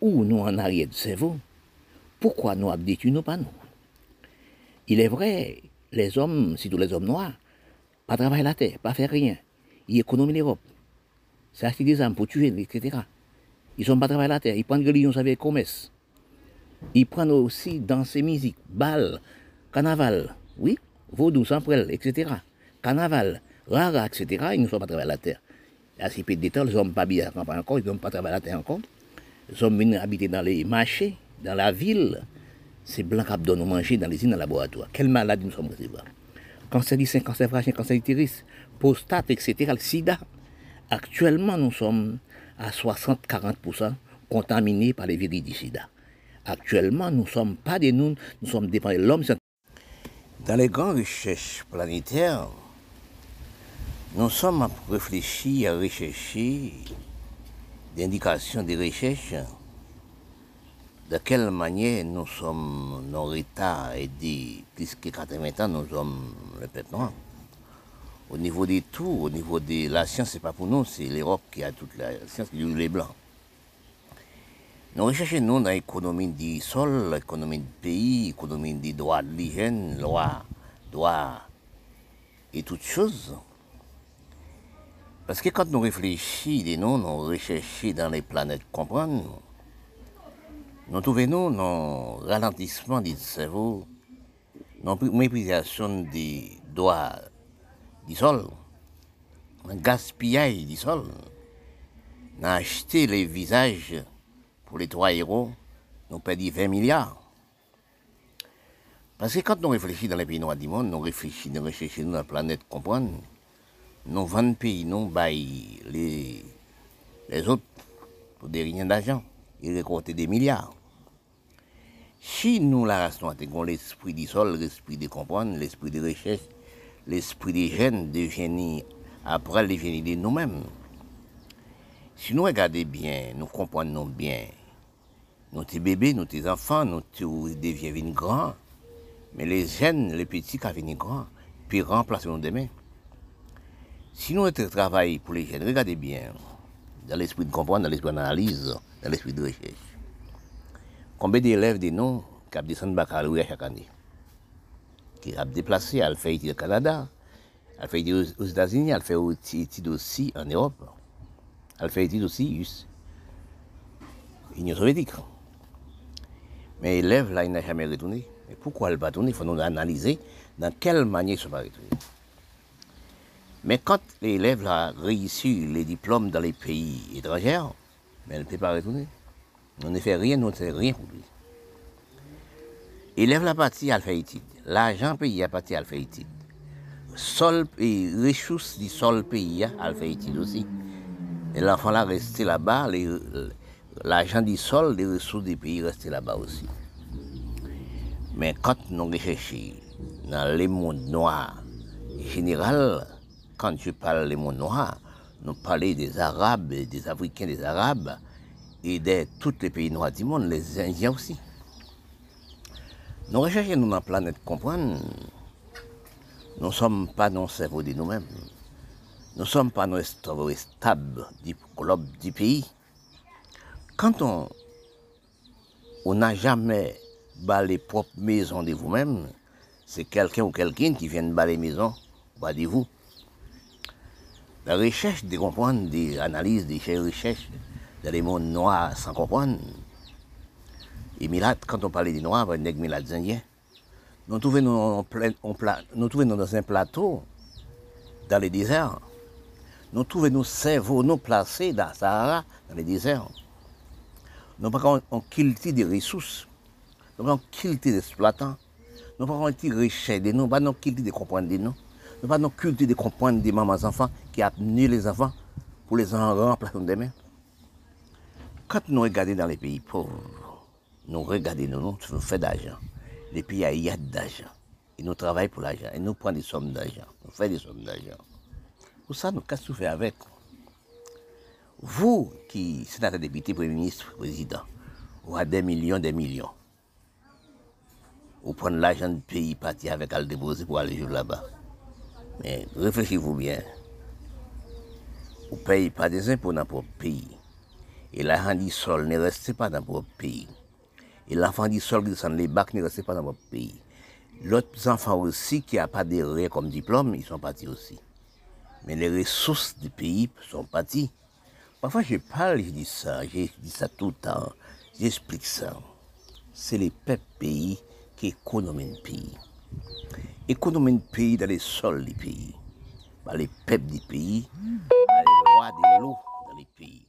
ou nous en arrière du cerveau? Pourquoi nous nous pas nous? Il est vrai, les hommes, surtout les hommes noirs, pas travailler la terre, pas faire rien. Ils économisent l'Europe. C'est acheter des armes pour tuer, etc. Ils ne sont pas travailler la terre, ils prennent religion avec commerce. Ils prennent aussi dans ces musiques, bal, carnaval, oui, vaudou, samprel, etc. Carnaval, rara, etc. Ils ne sont pas travailler la terre. À ces pays d'État, ils ne sont pas bien encore, ils ne sont pas travailler la terre encore. Ils sont venus habiter dans les marchés, dans la ville. C'est blanc qui donne manger dans les îles, dans le laboratoire. Quelle maladie nous sommes recevoir cancer du sein, cancer vagin, cancer utérus, prostate, etc., le sida. Actuellement, nous sommes à 60-40% contaminés par les viridicides. Actuellement, nous ne sommes pas des nous, nous sommes dépendants de l'homme. Dans les grandes recherches planétaires, nous sommes à à rechercher des indications des recherches de quelle manière nous sommes, nos États aidés, puisque 80 ans, nous sommes le peuple noir. Au niveau des tout, au niveau de la science, c'est pas pour nous, c'est l'Europe qui a toute la science, qui les blancs. Nous recherchons nous dans l'économie du sol, l'économie du pays, l'économie des droits de l'hygiène, loi, droit et toutes choses. Parce que quand nous réfléchissons, nous, nous recherchons dans les planètes comprendre, nous trouvons nous dans ralentissement du cerveau, dans méprisation des droits du sol, un gaspillage du sol, dans acheter les visages pour les trois héros, nous perdons 20 milliards. Parce que quand nous réfléchissons dans les pays noirs du monde, nous réfléchissons, nous recherchons dans la planète comprendre, nous vendons pays, nous baillons les, les autres pour des riens d'argent. Ils récoltent des milliards. Si nous, la race noire, avons l'esprit du sol, l'esprit de comprendre, l'esprit de recherche, l'esprit des jeunes, de génie, après les génies de nous-mêmes, si nous regardons bien, nous comprenons bien, nous sommes bébés, nous sommes enfants, nous devenons grands, mais les jeunes, les petits qui viennent grands, puis remplacer nous demain. Si nous travaillons pour les jeunes, regardez bien, dans l'esprit de comprendre, dans l'esprit d'analyse, dans l'esprit de recherche. Combien d'élèves de nous qui descendent baccalauréat chaque année? Qui ont déplacé, à fait études au Canada, à fait études aux États-Unis, à fait études aussi en Europe. Elle fait études aussi US, Union soviétique. Mais l'élève, là, il n'a jamais retourné. Mais pourquoi elle va retourner? Il faut nous analyser dans quelle manière il ne pas retourner. Mais quand l'élève a réussi les diplômes dans les pays étrangers, mais elle ne peut pas retourner. On ne fait rien, on ne fait rien pour lui. Élève la partie, fait étude. L'argent payé à partir, elle fait étude. Sol et ressources du sol pays, fait étude aussi. Et l'enfant là resté là-bas, l'argent du sol, les ressources du pays restent là-bas aussi. Mais quand nous recherchons dans les mondes noirs général, quand je parle des mondes noirs, nous parlons des Arabes, des Africains, des Arabes et de tous les pays noirs du monde, les Indiens aussi. Nous recherchons dans la planète comprendre, nous ne sommes pas dans le cerveau de nous-mêmes. Nous ne sommes pas nos stable du globe du pays. Quand on n'a jamais bas les propres maisons de vous-même, c'est quelqu'un ou quelqu'un qui vient bas les maisons bas de vous. La recherche de comprendre, des analyses, des recherches dans les mondes noirs sans comprendre. Et Milat, quand on parlait des noirs, nègres Milat indiens. Nous trouvons dans un plateau, dans les déserts nous trouvons nos cerveaux nous placés dans le Sahara, dans les déserts. Nous pas on cultive des ressources. Nous cultive des exploitants. Nous pas cultive richesse de nous, nous cultive de comprendre de nous. Nous nous cultive de comprendre des mamans enfants qui a tenu les enfants pour les en remplacer demain. Quand nous regardons dans les pays pauvres, nous regardons, nous, nous faisons d'argent. Les pays, il y d'argent. Et nous travaillons pour l'argent. Et nous prenons des sommes d'argent. Nous faisons des sommes d'argent. Pour ça, nous qu'est-ce que fait avec? Vous qui, sénateur, député, premier ministre, président, vous avez des millions, des millions. Vous prenez l'argent du pays, partir avec à le déposer pour aller vivre là-bas. Mais réfléchissez-vous bien. Vous ne payez pas des impôts dans votre pays. Et du sol ne reste pas dans votre pays. Et l'enfant du sol qui descend les bacs ne reste pas dans votre pays. L'autre enfants aussi qui n'ont pas de comme diplôme, ils sont partis aussi mais les ressources du pays sont parties. Parfois, je parle, je dis ça, je dis ça tout le temps, j'explique ça. C'est les peuples pays qui économisent le pays. Économisent le pays dans les sols du pays, les peuples du pays, lois de l'eau dans les pays.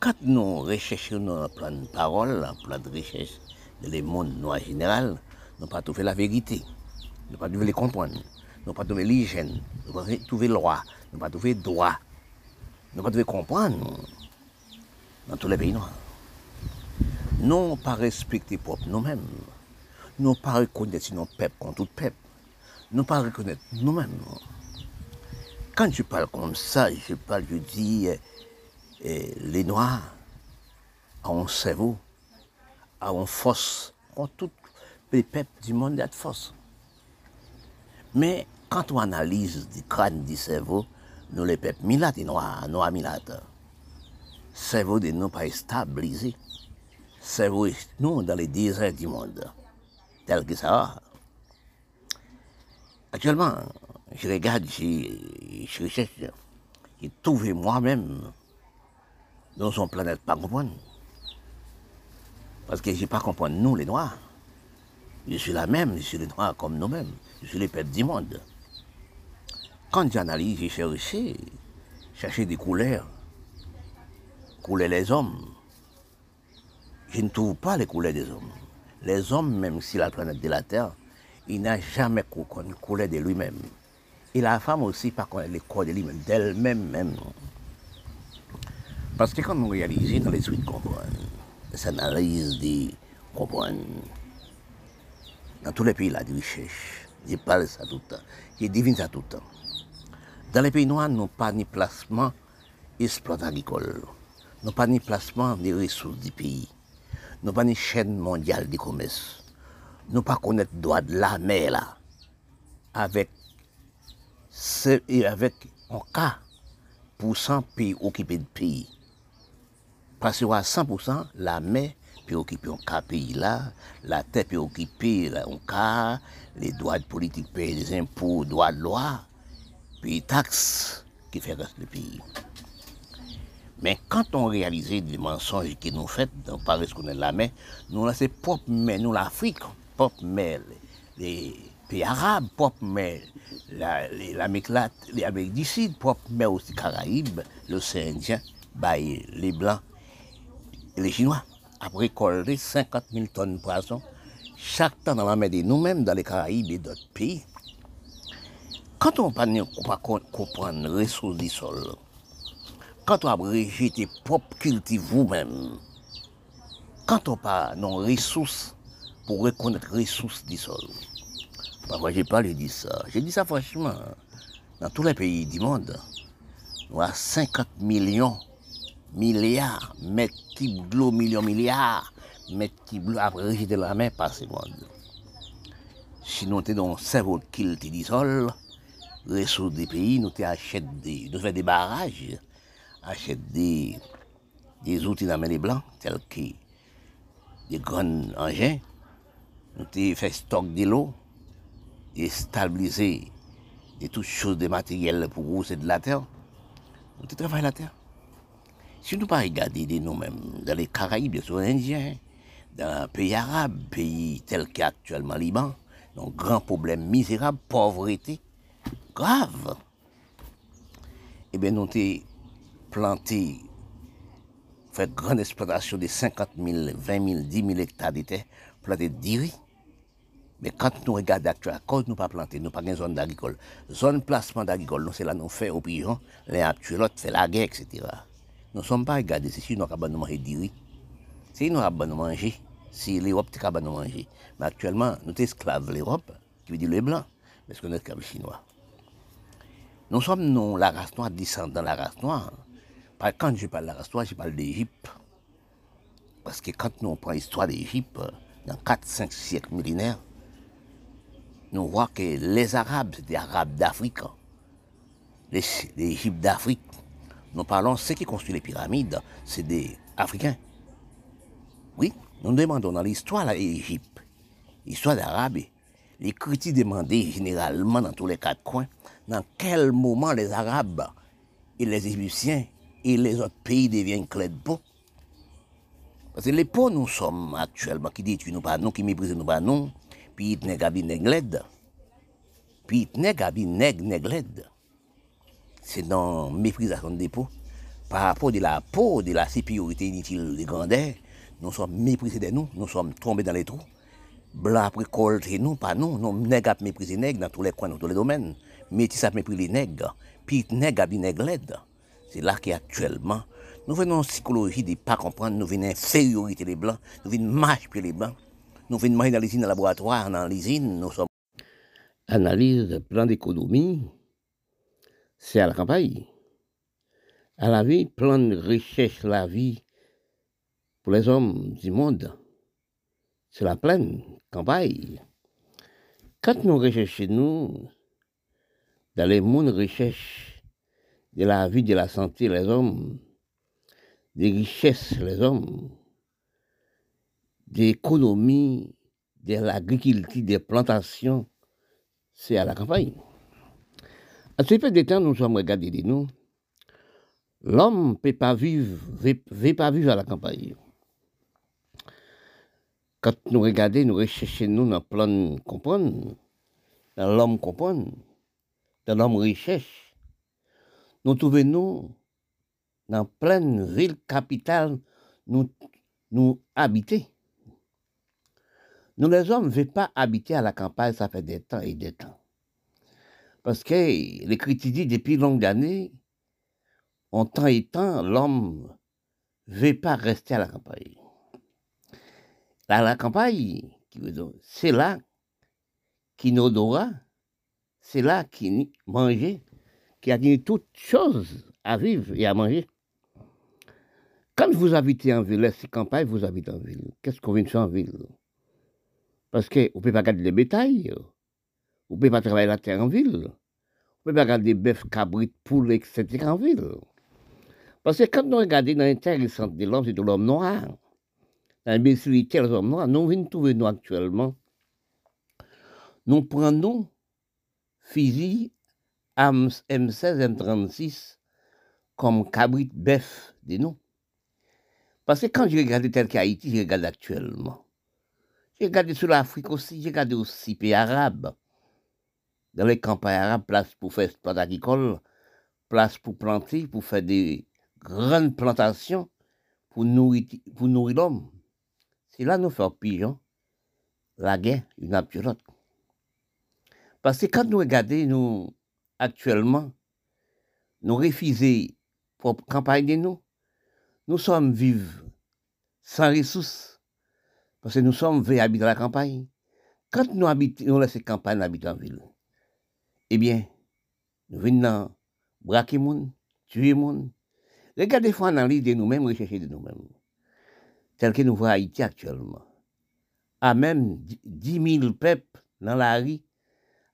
Quand nous recherchons un plan de parole, un plan de recherche dans le monde noir général, nous pas trouvé la vérité. nous pas trouver les comprendre, nous pas trouver l'hygiène, nous pas trouver loi, nous pas trouver droit, nous pas trouver comprendre dans tous les pays noirs. Nous pas respecter propre nous-mêmes. Nous pas reconnaître nos peuple contre tout peuple. Nous pas reconnaître nous-mêmes. Quand je parle comme ça, je parle, je dis, eh, eh, les Noirs ont un cerveau, ont une force, ont tous les peuples du monde ont force. Mais quand on analyse du crâne du cerveau, nous les peuples milates noirs, noirs milates, cerveau de nous pas stabilisé. Cerveau nous dans les déserts du monde, tel que ça. Actuellement, je regarde, je, je recherche, j'ai moi-même dans son planète pas comprendre. Parce que je n'ai pas comprendre nous, les Noirs. Je suis la même, je suis les Noirs comme nous-mêmes. Je suis les peuples du monde. Quand j'analyse, j'ai cherché, cherché des couleurs, couleurs les hommes. Je ne trouve pas les couleurs des hommes. Les hommes, même si la planète de la Terre, il n'a jamais connu couleur de lui-même. Et la femme aussi, par contre, corps de lui-même, d'elle-même même. Parce que quand on réalise dans les suites s'analyse de comprendre, dans tous les pays là, de recherche, je parle ça tout le temps, je devine ça tout le temps. Dans les pays noirs, nous n'avons pas ni placement exploit agricole, nous n'avons pas ni placement des ressources du pays, nous n'avons pas ni chaîne mondiale de commerce, nous n'avons pas connaître le droit de la mer là, avec, se e avèk an ka pou 100 peyi okipe di peyi. Pase yo a 100% la mè pe okipe an ka peyi la, la te pe okipe an ka, le doa de politik peyi, les impôs, doa de loa, peyi taks ki fè reste le peyi. Men, kant on realize di mensonj ki nou fèt, nan pares konen la mè, nou la se pop mè, nou la Afrik, pop mè, le... Pi Arab pop mè, l'Amek lat, l'Amek disid pop mè osi Karaib, l'Osean Indien, baye le Blan, le Chinois, ap rekolde 50 000 ton prason, chak tan nan amède nou mèm dan le Karaib et dot pi. Kant ou pan nou pa kompran resous di sol, kant ou ap rejete pop kilti vou mèm, kant ou pa nan resous pou rekonnet resous di sol, parfois j'ai pas dit ça, j'ai dit ça franchement, dans tous les pays du monde, nous avons 50 millions milliards, mètres cubes de millions, milliards, mètres cubes de après rejeter la mer par seconde. Si nous sommes dans un cerveau qui du sol, ressources des pays, nous achètons des, nous faisons des barrages, achètons des, des outils dans les blancs, tels que des grands engins, nous fait stock de l'eau, et stabiliser de toutes choses de matériel pour vous, c'est de la terre. Nous travaillons la terre. Si nous pas regarder nous-mêmes, dans les Caraïbes, bien sûr, Indiens, dans les pays arabes, pays tels qu'actuellement Liban, donc grand problème misérable, pauvreté, grave. Eh bien, nous avons planté, fait grande exploitation de 50 000, 20 000, 10 000 hectares de terre, planté riz. Mais quand nous regardons actuellement, cause nous pas planter, nous pas une zone d'agricole. Zone placement d'agricole, c'est là nous fait aux pigeons, les actuels, l'autre fait la guerre, etc. Nous ne sommes pas regardés si nous avons manger du riz. Si nous avons manger, si l'Europe est capable de manger. Mais actuellement, nous sommes esclaves de l'Europe, qui veut dire les blancs, parce qu'on est esclaves chinois. Nous sommes nous, la race noire, descendants de la race noire. Quand je parle de la race noire, je parle d'Égypte. Parce que quand nous prenons l'histoire d'Égypte, dans 4-5 siècles millénaires, nous voyons que les Arabes, c'était des Arabes d'Afrique. L'Égypte d'Afrique, nous parlons, ceux qui construisent les pyramides, c'est des Africains. Oui, nous demandons dans l'histoire de l'Égypte, l'histoire d'Arabe, les critiques demandaient généralement dans tous les quatre coins, dans quel moment les Arabes et les Égyptiens et les autres pays deviennent clés de peau? Parce que les peaux nous sommes actuellement, qui détruisent nous pas qui méprisent nous pas Pi it neg abi neg led. Pi it neg abi neg neg led. Se nan meprizasyon depo, par rapport de la peau de la supériorité inutile des grandeurs, nous sommes méprisés de nous, nous sommes tombés dans les trous. Blanc après col, c'est nous, pas nous. Nous, nègres méprisé nègres dans tous les coins, dans tous les domaines. Métis a méprisé les nègres. Puis nègres a mis nègres C'est là qu'actuellement, nous venons en psychologie de ne pas comprendre, nous venons infériorité des blancs, nous venons marche pour les blancs. Nous venons manger dans l'usine, dans le laboratoire, dans l'usine, nous sommes. Analyse plan d'économie, c'est à la campagne. À la vie, plan de recherche la vie pour les hommes du monde, c'est la pleine campagne. Quand nous recherchons, nous, dans les mondes recherche de la vie, de la santé, les hommes, des richesses, les hommes, d'économie, de l'agriculture, des plantations, c'est à la campagne. À ce peu de temps, nous sommes regardés de nous. L'homme ne peut pas vivre, veut, pas vivre à la campagne. Quand nous regardons, nous recherchons nous dans plan comprendre, dans l'homme comprendre, dans l'homme recherche, nous trouvons dans pleine ville capitale, nous, nous habiter. Nous, les hommes, ne veulent pas habiter à la campagne, ça fait des temps et des temps. Parce que les critiques depuis longues années, en temps et temps, l'homme ne veut pas rester à la campagne. À la campagne, c'est là qu'il odora, c'est là qu'il mangeait, qui a dit toutes choses à vivre et à manger. Quand vous habitez en ville, c'est campagne, vous habitez en ville. Qu'est-ce qu'on vient de faire en ville? Parce que vous ne pouvez pas garder les bétails, vous ne pouvez pas travailler la terre en ville, vous ne pouvez pas garder bœuf, cabrit, poules, etc. en ville. Parce que quand nous regardons dans l'intéressant de l'homme, c'est de l'homme noir. Dans l'imbécilité de l'homme noir, nous venons trouver nous actuellement. Nous prenons fusil M16, M36 comme cabrit, bœuf de nous. Parce que quand je regarde tel qu'Haïti, je regarde actuellement. J'ai regardé sur l'Afrique aussi, j'ai regardé aussi pays arabes. Dans les campagnes arabes, place pour faire exploit agricole, place pour planter, pour faire des grandes plantations, pour nourrir, l'homme. C'est là nous faisons pigeon, la guerre, une absurde. Parce que quand nous regardons, nous, actuellement, nous refusons pour campagne de nous, nous sommes vivants sans ressources, parce que nous sommes venus habiter la campagne. Quand nous habitons, laissons la campagne, nous habitons en ville. Eh bien, nous venons braquer gens, tuer les gens. Regardez fois analyse de nous-mêmes, rechercher de nous-mêmes. Tel que nous voyons Haïti actuellement. À même 10 000 peuples dans la rue,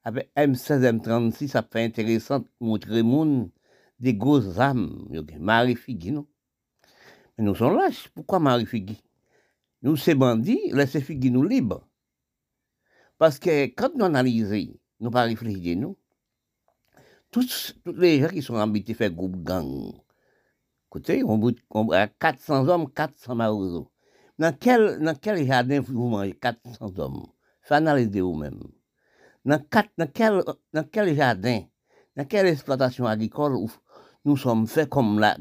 avec M16, M36, ça fait intéressant de montrer gens des grosses âmes, Marie Figui, non? Mais nous sommes lâches. Pourquoi Marie Figui? Nous, ces bandits, laissez Figui nous libres. Parce que quand nous analysons, nous pas réfléchir, nous, tous, les gens qui sont habités faire groupe gang, écoutez, on, a 400 hommes, 400 marosos. Dans quel, dans quel jardin vous mangez 400 hommes? Faites analyser vous-même. Dans, quel, dans quel jardin, dans quelle exploitation agricole nous sommes faits comme la,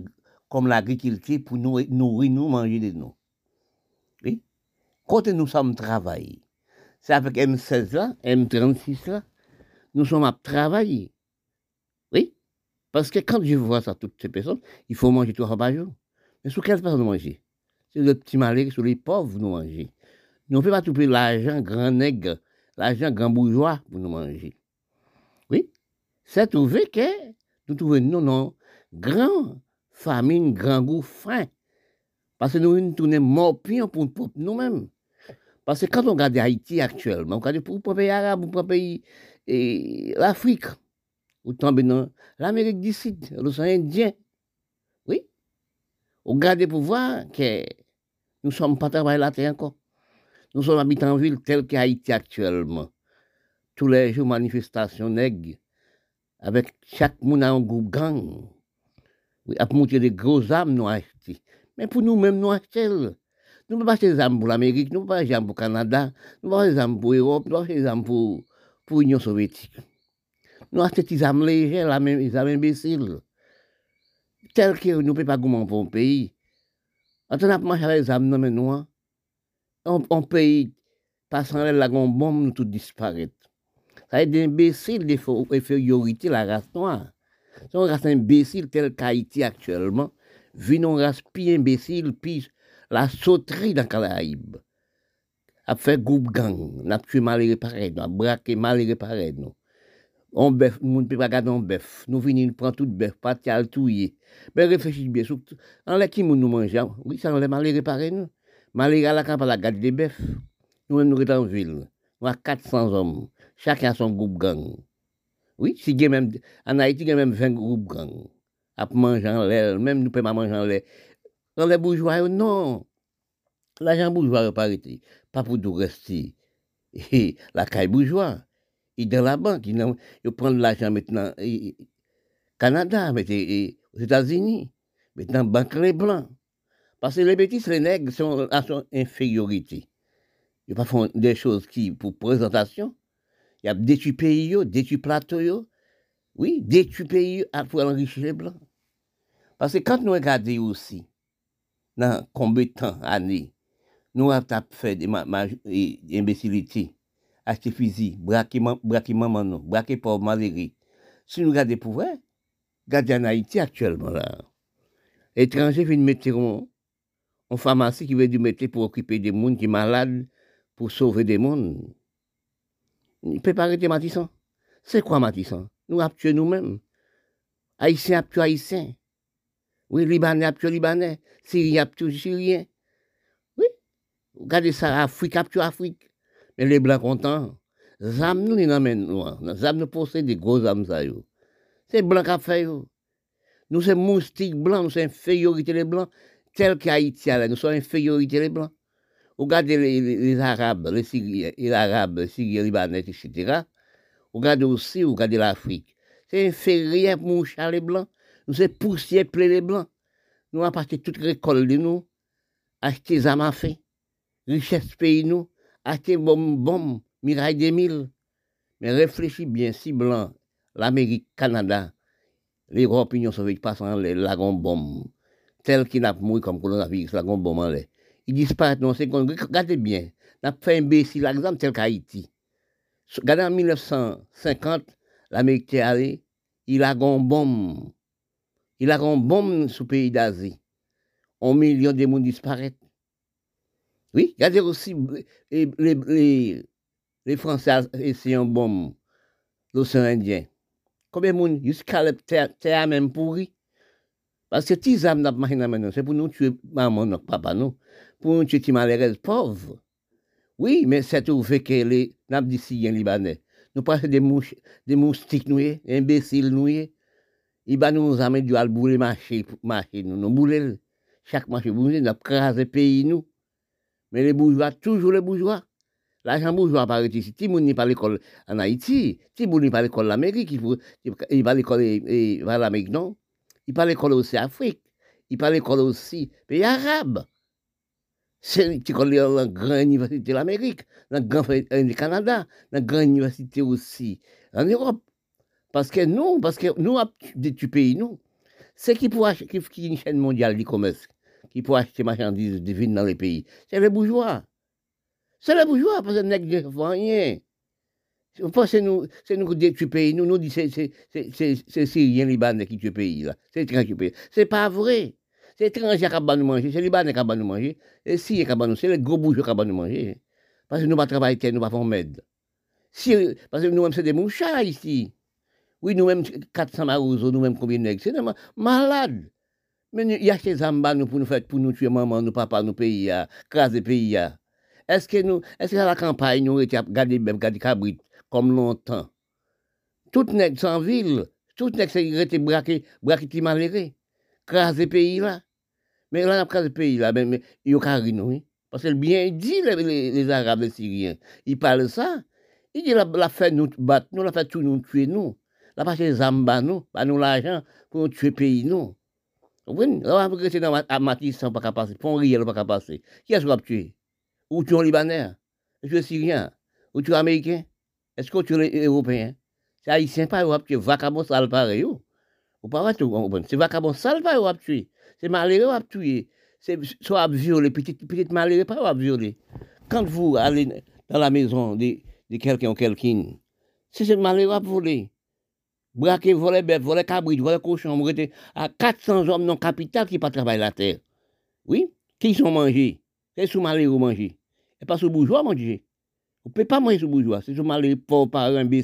comme l'agriculture pour nous nourrir, nous, manger de nous. Quand nous sommes travaillés, c'est avec M16 là, M36 là, nous sommes à travailler. Oui? Parce que quand je vois ça, toutes ces personnes, il faut manger trois par jour. Mais sur quelle personne manger? C'est le petit malheur, sur les pauvres nous manger. Nous ne pouvons pas trouver l'argent grand nègre, l'argent grand bourgeois pour nous manger. Oui? C'est trouvé que nous trouvons nous, non, grand famine, grand goût, faim. Parce que nous, nous tournons morpions pour nous-mêmes. Parce que quand on regarde Haïti actuellement, on regarde pour le pays arabe, pour le pays l'Afrique, ou dans l'Amérique du Sud, l'océan Indien. Oui. On regarde pour voir que nous ne sommes pas travaillés la terre encore. Nous sommes habitants en ville telle qu'Haïti actuellement. Tous les jours, manifestations nègres, avec chaque monde en groupe gang. Oui, des gros armes, nous acheter. Men pou nou menm nou achel. Nou pa bache zanm pou l'Amerik, nou pa bache zanm pou Kanada, nou pa bache zanm pou Europe, nou pa bache zanm pou Union Sovjetik. Nou achte ti zanm leje, la men imbesil. Tel ki nou pe pa gouman pou an peyi. An ton ap manche ale zanm nan men nou an. An peyi, pasan ale lagon bom, nou tout disparet. Sa e de imbesil de feriorite la rase noa. Son rase imbesil tel ka iti aktuelman, une race plus imbécile, puis la sauterie dans les Caraïbes. A fait groupe gang, n'a tué mal réparé, n'a braqué mal réparé, non. On bœuf, nous ne peut pas garder un bœuf. Nous venons, nous prenons tout bœuf, pas de tout Mais réfléchissez bien, surtout, en la qui nous mangeons, oui, ça on l'a mal réparé, nous. Mal à la campagne, la garde des bœufs. Nous, nous sommes en ville. Nous avons 400 hommes. Chacun a son groupe gang. Oui, si même, en Haïti, il y a même 20 groupes gang. À manger l'air, même nous ne pouvons pas manger en l'air. Dans les bourgeois, non. L'argent bourgeois n'est pas. Pas pour tout rester. Et la caille bourgeois, il est dans la banque. Il, il prend l'argent maintenant. au Canada, aux États-Unis. Maintenant, banque les blancs. Parce que les petits, les nègres sont à son infériorité. Ils font des choses qui, pour présentation, il y a des pays, des plateaux, Oui, détruit pays pour enrichir les blancs. Parce que quand nous regardons aussi, dans combien de temps, années, nous avons fait des imbécilités, acheter fusil, braquer maman, nous, braquer pauvre malheureux. Si nous regardons pour vrai, regardez en Haïti actuellement là. Étrangers viennent mettre en pharmacie qui veut du mettre pour occuper des gens qui sont malades, pour sauver des mondes. Il peut pas arrêter Matissan. C'est quoi Matissan? Nous avons tué nous-mêmes. Haïtiens avons tué Haïtiens. Oui, Libanais avons tué Libanais. Syriens avons tué Syriens. Oui. Regardez ça, Afrique a tué Afrique. Mais les Blancs contents. Zam nous, ils n'amènent nous. Zam nous possèdent des gros âmes. C'est Blanc qui a fait. Nous sommes moustiques blancs, nous sommes infériorité les Blancs. Tel qu'Haïti, nous sommes infériorité les Blancs. Regardez les, les, Arabes, les Syriens, les Arabes, les Syriens, Libanais, etc. Regardez aussi, regardez l'Afrique. C'est inférieur pour nous, les Blancs. Nous, c'est poussière plein les Blancs. Nous, avons parti toute récolte de nous, acheter des armes fait, richesse pays nous, acheter bombe, bombe, miraille des mille. Mais réfléchis bien, si Blanc, l'Amérique, Canada, l'Europe, l'Union soviétique, passent en les lagons bombe, tel qu'il n'a pas mouru comme coronavirus, lagon bombe en l'air ils disparaissent dans ces secondes. Regardez bien, on a fait imbécile, exemple tel qu'Haïti. Regardez en 1950, l'Amérique est allée, il a un bombe. Il a une bombe sous le pays d'Asie. Un million de monde disparaissent. Oui, regardez aussi les, les, les, Français essaient une bombe, l'océan Indien. Combien de monde jusqu'à la terre même pourri? Parce que âmes n'a c'est pour nous tuer maman, papa, nous pour une petite malheureuse pauvre. Oui, mais c'est tout fait que les Nabdiciens libanais, nous passons des, mouches, des moustiques noués, imbéciles noués. Ils va nous amener du al bouler marché, marché, nous, nous bouler, chaque marché bouler, nous le pays, nous. Mais les bourgeois, toujours les bourgeois. L'argent bourgeois apparaît ici. Si moun n'est pas l'école en Haïti, si moun n'est pas l'école en Amérique, il, va l'école, à l'Amérique, non. Il va l'école aussi en Afrique. Il va l'école aussi pays arabe. C'est connais la grande université de l'Amérique, la grande du Canada, la grande université aussi en Europe. Parce que nous, parce que nous, des nous, c'est qui pour acheter, qui une chaîne mondiale du commerce, qui pour acheter marchandises divines dans les pays, c'est les bourgeois. C'est les bourgeois, parce que nous ne rien. C'est nous, nous qui tuent pays, nous, nous c'est Syriens, Libanais qui tuent pays, là. C'est pas vrai. C'est étranger qui va nous manger, c'est les Libanais qui va nous manger, et si nous, c'est les gros bourgeois qui va nous manger. Parce que nous ne pas travailler, nous ne pas faire med. Si, parce que nous-mêmes, c'est des mouchards ici. Oui, nous-mêmes, 400 marousos, nous-mêmes, combien de c'est malade. Mais il y a ces zambas pour nous faire, pour nous tuer maman, nous, papa, nous pays, craser pays. Est-ce que nous, est-ce que la campagne, nous, étions gardés, même, gardés cabrit, comme longtemps? Tout nègre sans ville, tout nègre, c'est braqué, braqué, malheureux craser pays là. Mais là, on a crasé pays là, mais, il y a oui. Parce que bien dit, les, Arabes, les Syriens, ils parlent ça. Ils disent la, la fait nous battre, nous, la fait tout nous tuer, nous. La fait les amba nous, pas nous l'argent pour nous tuer pays, nous. Vous? Là, on va dans Matisse, pas passer. Pas passer. Qui est-ce qu'on va tuer? Ou tu Libanais? Ou tu es Syrien? Ou tu es Américain? Est-ce que tu es Européen? C'est Haïtien, pas Europe, tu es pareil, ou pas tout C'est vacabon sale pas ou tuer. C'est malheureux ou tuer. C'est soit violer, petit petit malheureux pas ou violer. Quand vous allez dans la maison de, de quelqu'un ou quelqu'un. C'est ce malheureux à voler. Braquer, voler bête, voler cabrit, voler cochon, m'arrêter à 400 hommes non capital qui pas travailler la terre. Oui? Qui sont mangés? C'est sous malheureux manger. Et pas sous bourgeois manger. On ne peut pas manger sous bourgeois. C'est sous malheureux pauvre parent bis